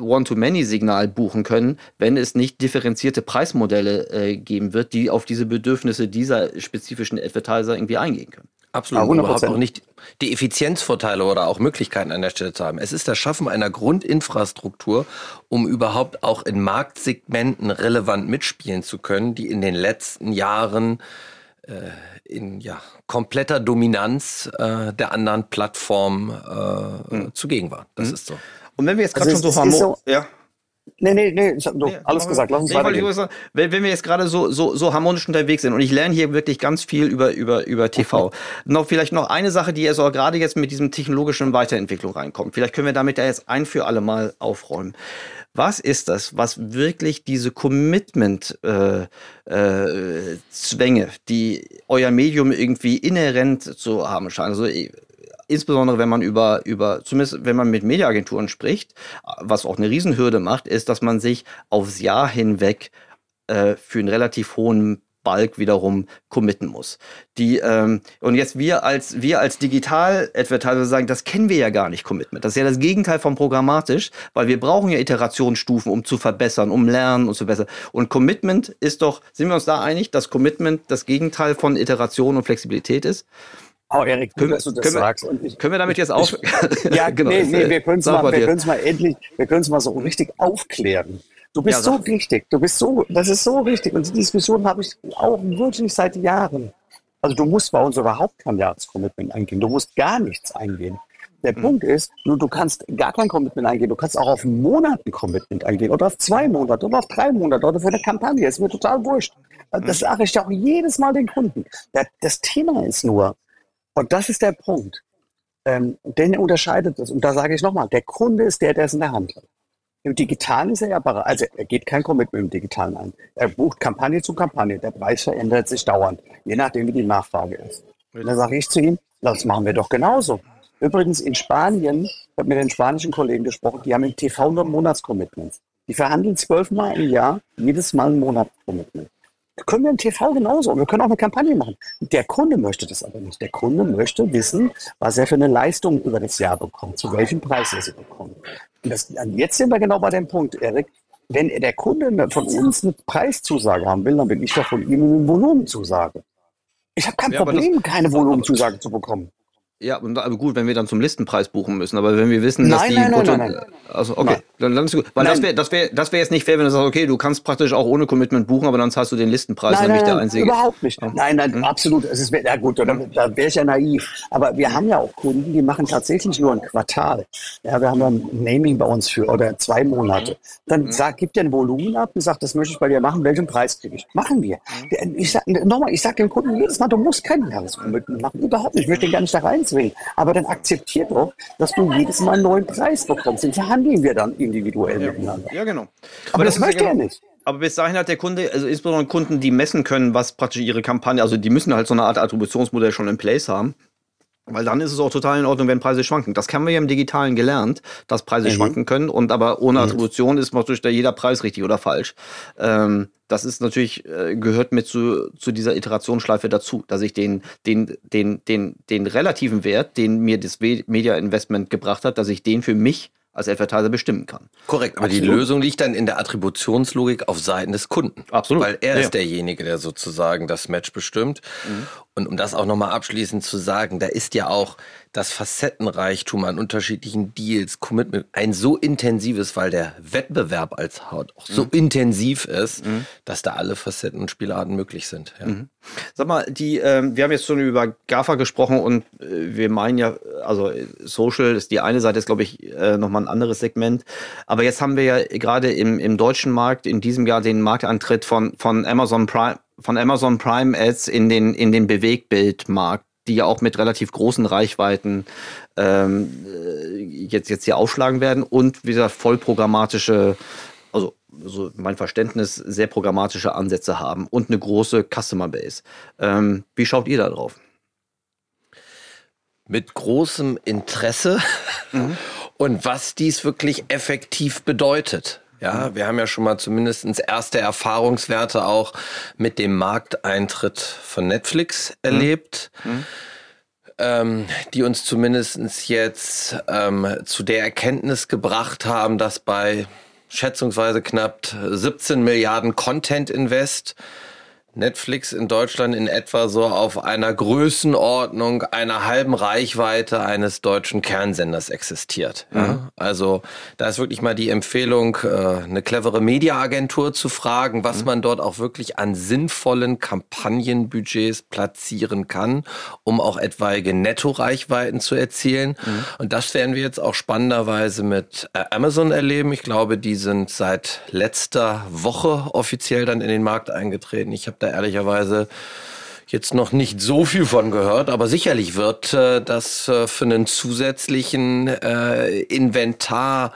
One-to-Many-Signal buchen können, wenn es nicht differenzierte Preismodelle äh, geben wird, die auf diese Bedürfnisse dieser spezifischen Advertiser irgendwie eingehen können. Absolut, um überhaupt auch nicht die Effizienzvorteile oder auch Möglichkeiten an der Stelle zu haben. Es ist das Schaffen einer Grundinfrastruktur, um überhaupt auch in Marktsegmenten relevant mitspielen zu können, die in den letzten Jahren äh, in ja, kompletter Dominanz äh, der anderen Plattformen äh, mhm. zugegen waren. Das mhm. ist so. Und wenn wir jetzt gerade also schon so haben, ja. Nee, nee, nee, ich hab nee, alles gesagt. Lass uns nee, weitergehen. Sagen, wenn, wenn wir jetzt gerade so, so, so harmonisch unterwegs sind und ich lerne hier wirklich ganz viel über, über, über TV. noch vielleicht noch eine Sache, die jetzt auch gerade jetzt mit diesem technologischen Weiterentwicklung reinkommt. Vielleicht können wir damit ja jetzt ein für alle Mal aufräumen. Was ist das, was wirklich diese Commitment-Zwänge, äh, äh, die euer Medium irgendwie inhärent zu haben scheinen? Also insbesondere wenn man über, über, zumindest wenn man mit Mediaagenturen spricht, was auch eine Riesenhürde macht, ist, dass man sich aufs Jahr hinweg äh, für einen relativ hohen Balk wiederum committen muss. Die, ähm, und jetzt wir als, wir als Digital-Advertiser sagen, das kennen wir ja gar nicht, Commitment. Das ist ja das Gegenteil von programmatisch, weil wir brauchen ja Iterationsstufen, um zu verbessern, um lernen und zu verbessern. Und Commitment ist doch, sind wir uns da einig, dass Commitment das Gegenteil von Iteration und Flexibilität ist? Oh, Erik, können, dass du das können sagst. Ich, können wir damit jetzt auf? ja, genau. Nee, nee, wir können es mal, wir mal endlich, wir können es mal so richtig aufklären. Du bist ja, so richtig, du bist so, das ist so richtig. Und die Diskussion habe ich auch wirklich seit Jahren. Also du musst bei uns überhaupt kein Jahrescommitment eingehen. Du musst gar nichts eingehen. Der mhm. Punkt ist, du, du kannst gar kein Commitment eingehen. Du kannst auch auf einen Monat ein Commitment eingehen oder auf zwei Monate oder auf drei Monate oder für eine Kampagne. Ist mir total wurscht. Das mhm. sage ich ja auch jedes Mal den Kunden. Das Thema ist nur, und das ist der Punkt. Ähm, den unterscheidet es. Und da sage ich nochmal, der Kunde ist der, der es in der Hand hat. Im Digitalen ist er ja bereit, also er geht kein Commitment im Digitalen ein. Er bucht Kampagne zu Kampagne. Der Preis verändert sich dauernd, je nachdem, wie die Nachfrage ist. Und dann sage ich zu ihm, das machen wir doch genauso. Übrigens in Spanien, ich habe mit den spanischen Kollegen gesprochen, die haben im TV nur Monatscommitments. Die verhandeln zwölfmal im Jahr, jedes Mal ein Monatscommitment können wir im TV genauso. Wir können auch eine Kampagne machen. Der Kunde möchte das aber nicht. Der Kunde möchte wissen, was er für eine Leistung über das Jahr bekommt, zu welchem Preis er sie bekommt. Und das, jetzt sind wir genau bei dem Punkt, Erik. Wenn der Kunde von uns eine Preiszusage haben will, dann bin ich doch von ihm eine Volumenzusage. Ich habe kein ja, Problem, keine Volumenzusage zu bekommen. Ja, aber gut, wenn wir dann zum Listenpreis buchen müssen, aber wenn wir wissen, dass nein, die nein, nein, nein, nein. Also okay, dann, dann ist gut. Weil nein. das wäre das wäre das wäre jetzt nicht fair, wenn du sagst, okay, du kannst praktisch auch ohne Commitment buchen, aber dann zahlst du den Listenpreis, nein, nämlich nein, der einzige. Überhaupt nicht. Ja. Nein, nein, hm? absolut. Es ist ja gut, da, da wäre ich ja naiv. Aber wir haben ja auch Kunden, die machen tatsächlich nur ein Quartal. Ja, wir haben ein Naming bei uns für oder zwei Monate. Dann hm. sag, gibt der ein Volumen ab und sagt, das möchte ich bei dir machen, welchen Preis kriege ich? Machen wir. Hm. Ich sag nochmal, ich sage dem Kunden jedes Mal, du musst kein Jahrescommitment machen. Überhaupt nicht. Ich möchte den gar nicht da reinzwingen. Aber dann akzeptiert doch, dass du jedes Mal einen neuen Preis bekommst. Den verhandeln wir dann individuell ja. miteinander. Ja, genau. Aber, Aber das, das möchte ja genau. er nicht. Aber bis dahin hat der Kunde, also insbesondere Kunden, die messen können, was praktisch ihre Kampagne, also die müssen halt so eine Art Attributionsmodell schon in place haben. Weil dann ist es auch total in Ordnung, wenn Preise schwanken. Das haben wir ja im Digitalen gelernt, dass Preise mhm. schwanken können. Und aber ohne mhm. Attribution ist natürlich jeder Preis richtig oder falsch. Ähm, das ist natürlich, äh, gehört mit zu, zu dieser Iterationsschleife dazu, dass ich den, den, den, den, den relativen Wert, den mir das Media Investment gebracht hat, dass ich den für mich als Advertiser bestimmen kann. Korrekt, aber Absolut. die Lösung liegt dann in der Attributionslogik auf Seiten des Kunden. Absolut. Weil er ja. ist derjenige, der sozusagen das Match bestimmt. Mhm. Und um das auch nochmal abschließend zu sagen, da ist ja auch das Facettenreichtum an unterschiedlichen Deals, Commitment, ein so intensives, weil der Wettbewerb als Haut auch so mhm. intensiv ist, mhm. dass da alle Facetten und Spielarten möglich sind. Ja. Mhm. Sag mal, die, ähm, wir haben jetzt schon über GAFA gesprochen und äh, wir meinen ja, also Social ist die eine Seite, ist glaube ich äh, nochmal ein anderes Segment. Aber jetzt haben wir ja gerade im, im deutschen Markt in diesem Jahr den Marktantritt von, von Amazon Prime, von Amazon Prime Ads in den, in den Bewegtbildmarkt die ja auch mit relativ großen Reichweiten ähm, äh, jetzt, jetzt hier aufschlagen werden und wie gesagt, vollprogrammatische, also so mein Verständnis, sehr programmatische Ansätze haben und eine große Customer Base. Ähm, wie schaut ihr da drauf? Mit großem Interesse mhm. und was dies wirklich effektiv bedeutet. Ja, wir haben ja schon mal zumindest erste Erfahrungswerte auch mit dem Markteintritt von Netflix mhm. erlebt. Mhm. Ähm, die uns zumindest jetzt ähm, zu der Erkenntnis gebracht haben, dass bei schätzungsweise knapp 17 Milliarden Content Invest Netflix in Deutschland in etwa so auf einer Größenordnung einer halben Reichweite eines deutschen Kernsenders existiert. Ja? Mhm. Also da ist wirklich mal die Empfehlung, äh, eine clevere Mediaagentur zu fragen, was mhm. man dort auch wirklich an sinnvollen Kampagnenbudgets platzieren kann, um auch etwaige Nettoreichweiten zu erzielen. Mhm. Und das werden wir jetzt auch spannenderweise mit äh, Amazon erleben. Ich glaube, die sind seit letzter Woche offiziell dann in den Markt eingetreten. Ich habe da ehrlicherweise jetzt noch nicht so viel von gehört, aber sicherlich wird äh, das äh, für einen zusätzlichen äh, Inventar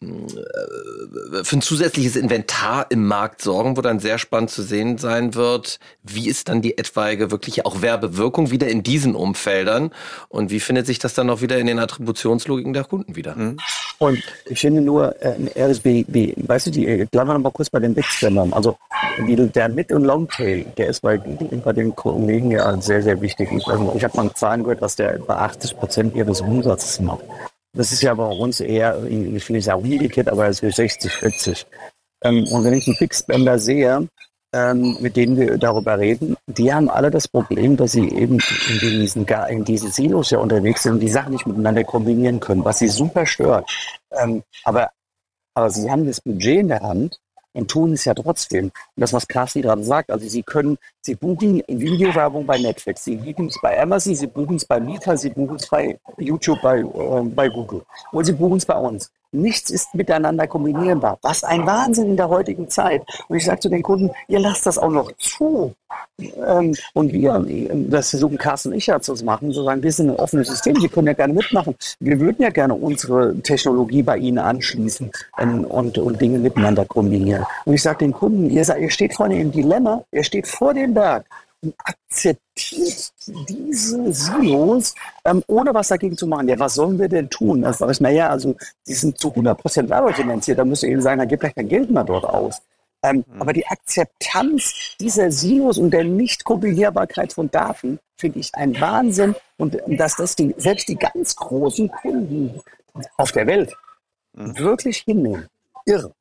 für ein zusätzliches Inventar im Markt sorgen, wo dann sehr spannend zu sehen sein wird, wie ist dann die etwaige wirklich auch Werbewirkung wieder in diesen Umfeldern und wie findet sich das dann auch wieder in den Attributionslogiken der Kunden wieder. Mhm. Und ich finde nur, äh, RSB, weißt du, die, äh, bleiben wir noch mal kurz bei den Big Spendern. Also die, der Mid- und Longtail, der ist bei, bei den Kollegen ja sehr, sehr wichtig. Ich, also, ich habe mal Zahlen gehört, dass der bei 80 Prozent ihres Umsatzes macht. Das ist ja bei uns eher, ich will nicht sagen umgekehrt, aber es ist 60, 40. Ähm, und wenn ich einen Fixbänder sehe, ähm, mit denen wir darüber reden, die haben alle das Problem, dass sie eben in diesen, in diesen Silos ja unterwegs sind und die Sachen nicht miteinander kombinieren können, was sie super stört. Ähm, aber, aber sie haben das Budget in der Hand und tun es ja trotzdem. Und das, was Carsten gerade sagt, also sie können, sie buchen Videowerbung bei Netflix, sie buchen es bei Amazon, sie buchen es bei Mieter, sie buchen es bei YouTube, bei, äh, bei Google und sie buchen es bei uns. Nichts ist miteinander kombinierbar. Was ein Wahnsinn in der heutigen Zeit. Und ich sage zu den Kunden, ihr lasst das auch noch zu. Ähm, und wir, das versuchen Carsten und ich ja zu machen, zu sagen, wir sind ein offenes System, Sie können ja gerne mitmachen. Wir würden ja gerne unsere Technologie bei Ihnen anschließen ähm, und, und Dinge miteinander kombinieren. Und ich sage den Kunden, ihr, ihr steht vor dem Dilemma, ihr steht vor dem Berg akzeptiert diese Silos, ähm, ohne was dagegen zu machen. Ja, was sollen wir denn tun? Das ist, naja, also die sind zu 100% werbefinanziert, da müsste eben sagen, da gibt gleich kein Geld mehr dort aus. Ähm, mhm. Aber die Akzeptanz dieser Silos und der Nicht-Kombinierbarkeit von Daten finde ich ein Wahnsinn und dass das die, selbst die ganz großen Kunden auf der Welt mhm. wirklich hinnehmen. Irre.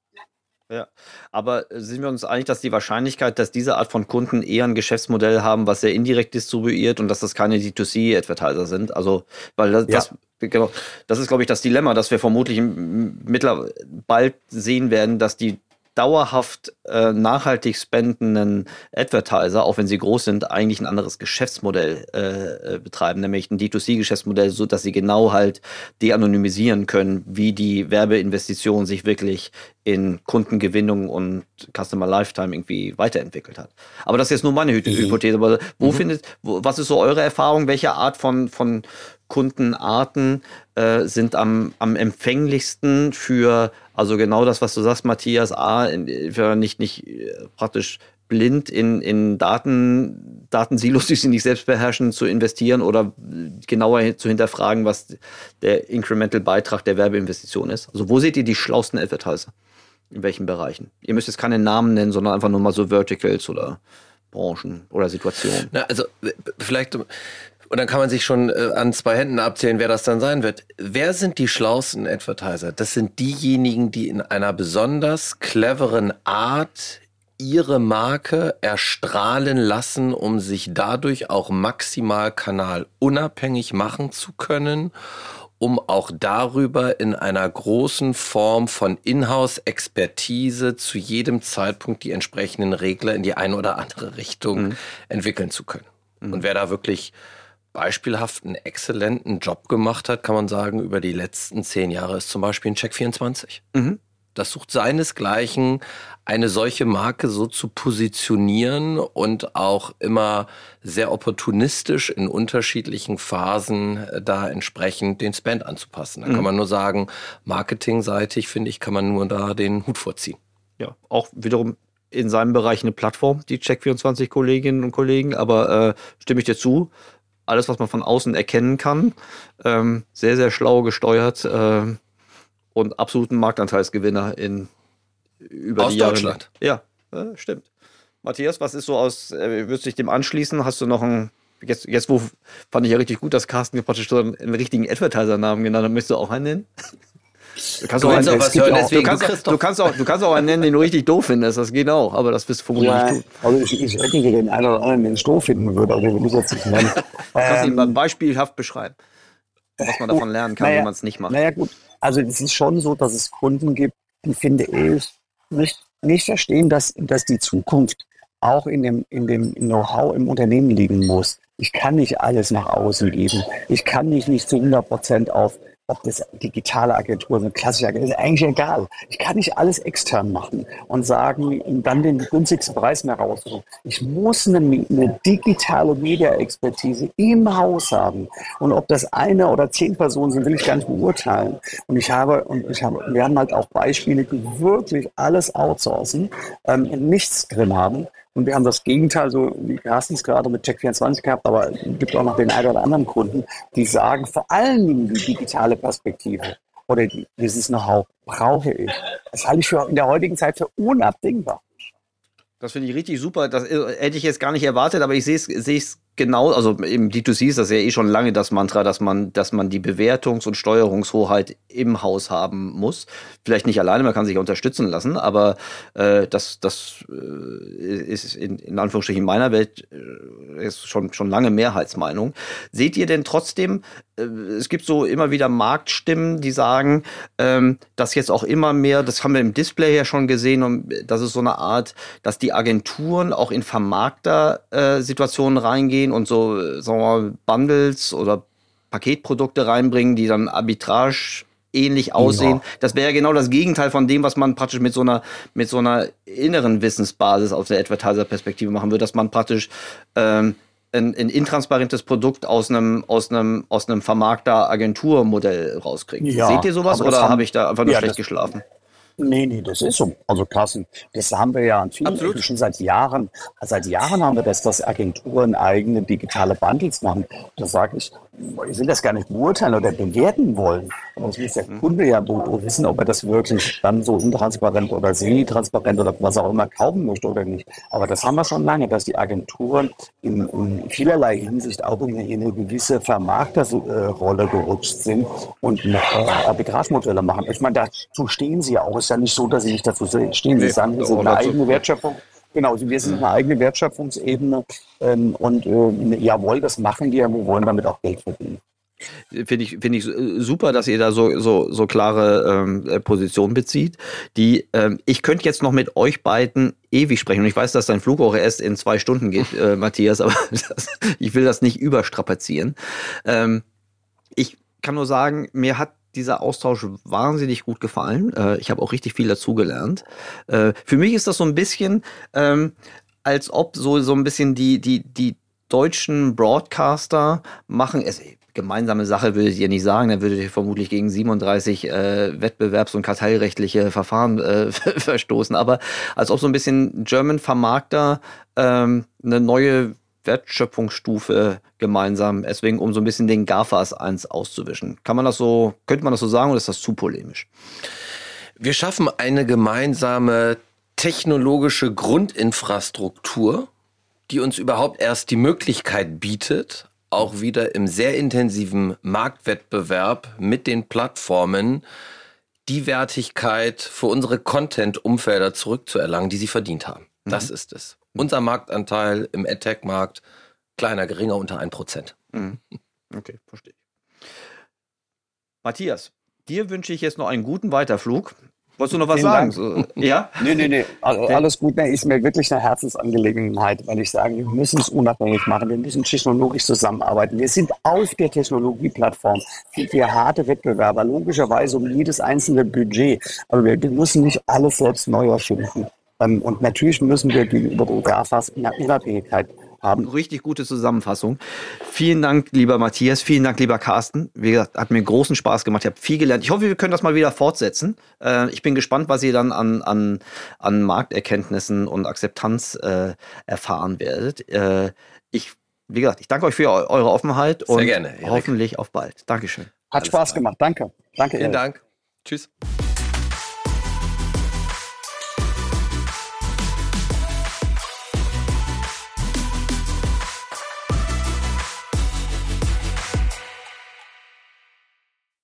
Ja, aber äh, sind wir uns einig, dass die Wahrscheinlichkeit, dass diese Art von Kunden eher ein Geschäftsmodell haben, was sehr indirekt distribuiert und dass das keine D2C-Advertiser sind? Also, weil das, ja. das, genau, das ist, glaube ich, das Dilemma, dass wir vermutlich mittlerweile bald sehen werden, dass die dauerhaft äh, nachhaltig spendenden Advertiser, auch wenn sie groß sind, eigentlich ein anderes Geschäftsmodell äh, äh betreiben, nämlich ein D2C-Geschäftsmodell, so dass sie genau halt de-anonymisieren können, wie die Werbeinvestition sich wirklich in Kundengewinnung und Customer Lifetime irgendwie weiterentwickelt hat. Aber das ist jetzt nur meine mhm. Hypothese. Aber wo mhm. findet, wo, was ist so eure Erfahrung? Welche Art von, von Kundenarten äh, sind am, am empfänglichsten für, also genau das, was du sagst, Matthias, A, für nicht, nicht äh, praktisch blind in, in Daten Datensilos, die sie nicht selbst beherrschen, zu investieren oder genauer zu hinterfragen, was der Incremental-Beitrag der Werbeinvestition ist? Also wo seht ihr die schlausten Advertiser? In welchen Bereichen? Ihr müsst jetzt keine Namen nennen, sondern einfach nur mal so Verticals oder Branchen oder Situationen. Na, also vielleicht und dann kann man sich schon äh, an zwei Händen abzählen, wer das dann sein wird. Wer sind die schlausten Advertiser? Das sind diejenigen, die in einer besonders cleveren Art ihre Marke erstrahlen lassen, um sich dadurch auch maximal kanalunabhängig machen zu können, um auch darüber in einer großen Form von Inhouse-Expertise zu jedem Zeitpunkt die entsprechenden Regler in die eine oder andere Richtung mhm. entwickeln zu können. Mhm. Und wer da wirklich beispielhaft einen exzellenten Job gemacht hat, kann man sagen, über die letzten zehn Jahre ist zum Beispiel ein Check24. Mhm. Das sucht seinesgleichen, eine solche Marke so zu positionieren und auch immer sehr opportunistisch in unterschiedlichen Phasen äh, da entsprechend den Spend anzupassen. Da mhm. kann man nur sagen, marketingseitig, finde ich, kann man nur da den Hut vorziehen. Ja, auch wiederum in seinem Bereich eine Plattform, die Check24 Kolleginnen und Kollegen, aber äh, stimme ich dir zu, alles, was man von außen erkennen kann. Ähm, sehr, sehr schlau gesteuert äh, und absoluten Marktanteilsgewinner in über aus die Jahre. Deutschland. Ja, äh, stimmt. Matthias, was ist so aus, äh, würdest du dich dem anschließen? Hast du noch ein, jetzt, jetzt wo fand ich ja richtig gut, dass Carsten praktisch so einen, einen richtigen Advertiser-Namen genannt hat, möchtest du auch einen nennen? Du kannst, du, auch einen, auch was hören, auch, du, kannst, du, kannst auch, du kannst auch einen nennen, den du richtig doof findest. Das geht auch, aber das wirst du vermutlich ja, nicht tun. Also ich, ich hätte den einen oder anderen, den ich doof finden würde, aber den ich jetzt nicht nennen. kannst ähm, ihn mal beispielhaft beschreiben, was man davon lernen kann, naja, wenn man es nicht macht. Naja gut, also es ist schon so, dass es Kunden gibt, die finde ich nicht, nicht verstehen, dass, dass die Zukunft auch in dem, in dem Know-how im Unternehmen liegen muss. Ich kann nicht alles nach außen geben. Ich kann nicht, nicht zu 100 Prozent auf ob das digitale Agentur sind, klassische Agentur, ist eigentlich egal. Ich kann nicht alles extern machen und sagen, dann den günstigsten Preis mehr raussuchen. Ich muss eine, eine digitale Media-Expertise im Haus haben. Und ob das eine oder zehn Personen sind, will ich gar nicht beurteilen. Und ich habe, und ich habe, wir haben halt auch Beispiele, die wirklich alles outsourcen, ähm, nichts drin haben und wir haben das Gegenteil, so wie Carsten es gerade mit Check24 gehabt, aber es gibt auch noch den einen oder anderen Kunden, die sagen, vor allen Dingen die digitale Perspektive oder dieses Know-how brauche ich. Das halte ich für in der heutigen Zeit für unabdingbar. Das finde ich richtig super. Das äh, hätte ich jetzt gar nicht erwartet, aber ich sehe es genau, also im D2C ist das ja eh schon lange das Mantra, dass man, dass man die Bewertungs- und Steuerungshoheit im Haus haben muss. Vielleicht nicht alleine, man kann sich unterstützen lassen, aber äh, das, das äh, ist in, in Anführungsstrichen in meiner Welt äh, ist schon, schon lange Mehrheitsmeinung. Seht ihr denn trotzdem, äh, es gibt so immer wieder Marktstimmen, die sagen, ähm, dass jetzt auch immer mehr, das haben wir im Display ja schon gesehen, und das ist so eine Art, dass die Agenturen auch in Vermarkter-Situationen äh, reingehen reingehen und so, sagen wir mal, Bundles oder Paketprodukte reinbringen, die dann arbitrage ähnlich aussehen. Ja. Das wäre ja genau das Gegenteil von dem, was man praktisch mit so einer, mit so einer inneren Wissensbasis aus der Advertiser-Perspektive machen würde, dass man praktisch ähm, ein, ein intransparentes Produkt aus einem, aus einem, aus einem Vermarkter-Agenturmodell rauskriegt. Ja, Seht ihr sowas oder habe ich da einfach nur ja, schlecht geschlafen? Nee, nee, das ist so. Also Carsten, das haben wir ja an vielen Absolut. schon seit Jahren. Seit Jahren haben wir das, dass Agenturen eigene digitale Bundles machen. Da sage ich, ich will das gar nicht beurteilen oder bewerten wollen. Es muss der mhm. Kunde ja wissen, ob er das wirklich dann so intransparent oder semi-transparent oder was auch immer kaufen möchte oder nicht. Aber das haben wir schon lange, dass die Agenturen in, in vielerlei Hinsicht auch in eine gewisse Vermarkterrolle gerutscht sind und äh, Arbitragemodelle machen. Ich meine, dazu stehen sie ja auch. Es ist ja nicht so, dass sie nicht dazu stehen. Sie nee, sagen, sie sind eine eigene Wertschöpfung. Genau, wir sind eine eigene Wertschöpfungsebene ähm, und äh, jawohl, das machen wir, wir wollen damit auch Geld verdienen. Finde ich, finde ich super, dass ihr da so, so, so klare ähm, äh, Position bezieht. Die, ähm, ich könnte jetzt noch mit euch beiden ewig sprechen. Und ich weiß, dass dein Flug auch erst in zwei Stunden geht, äh, Matthias, aber das, ich will das nicht überstrapazieren. Ähm, ich kann nur sagen, mir hat dieser Austausch wahnsinnig gut gefallen. Äh, ich habe auch richtig viel dazugelernt. Äh, für mich ist das so ein bisschen, ähm, als ob so, so ein bisschen die, die, die deutschen Broadcaster machen es. Gemeinsame Sache würde ich ihr nicht sagen, dann würdet ihr vermutlich gegen 37 äh, wettbewerbs- und kartellrechtliche Verfahren äh, verstoßen. Aber als ob so ein bisschen German Vermarkter ähm, eine neue Wertschöpfungsstufe gemeinsam, deswegen um so ein bisschen den GAFAS 1 auszuwischen. Kann man das so, könnte man das so sagen oder ist das zu polemisch? Wir schaffen eine gemeinsame technologische Grundinfrastruktur, die uns überhaupt erst die Möglichkeit bietet, auch wieder im sehr intensiven Marktwettbewerb mit den Plattformen die Wertigkeit für unsere Content-Umfelder zurückzuerlangen, die sie verdient haben. Mhm. Das ist es. Unser Marktanteil im AdTech-Markt kleiner, geringer, unter 1%. Mhm. Okay, verstehe ich. Matthias, dir wünsche ich jetzt noch einen guten Weiterflug. Wolltest du noch was Vielen sagen? So, ja? Nee, nee, nee. Also, alles gut. Nee, ist mir wirklich eine Herzensangelegenheit, weil ich sage, wir müssen es unabhängig machen. Wir müssen technologisch zusammenarbeiten. Wir sind auf der Technologieplattform. Wir harte Wettbewerber, logischerweise um jedes einzelne Budget. Aber wir, wir müssen nicht alles selbst neu erfinden. Ähm, und natürlich müssen wir gegenüber den GAFAs in der Unabhängigkeit haben. Richtig gute Zusammenfassung. Vielen Dank, lieber Matthias. Vielen Dank, lieber Carsten. Wie gesagt, hat mir großen Spaß gemacht. Ich habe viel gelernt. Ich hoffe, wir können das mal wieder fortsetzen. Äh, ich bin gespannt, was ihr dann an, an, an Markterkenntnissen und Akzeptanz äh, erfahren werdet. Äh, ich, wie gesagt, ich danke euch für eure Offenheit Sehr und gerne, hoffentlich auf bald. Dankeschön. Hat Alles Spaß klar. gemacht. Danke. Danke, Vielen Erik. Dank. Tschüss.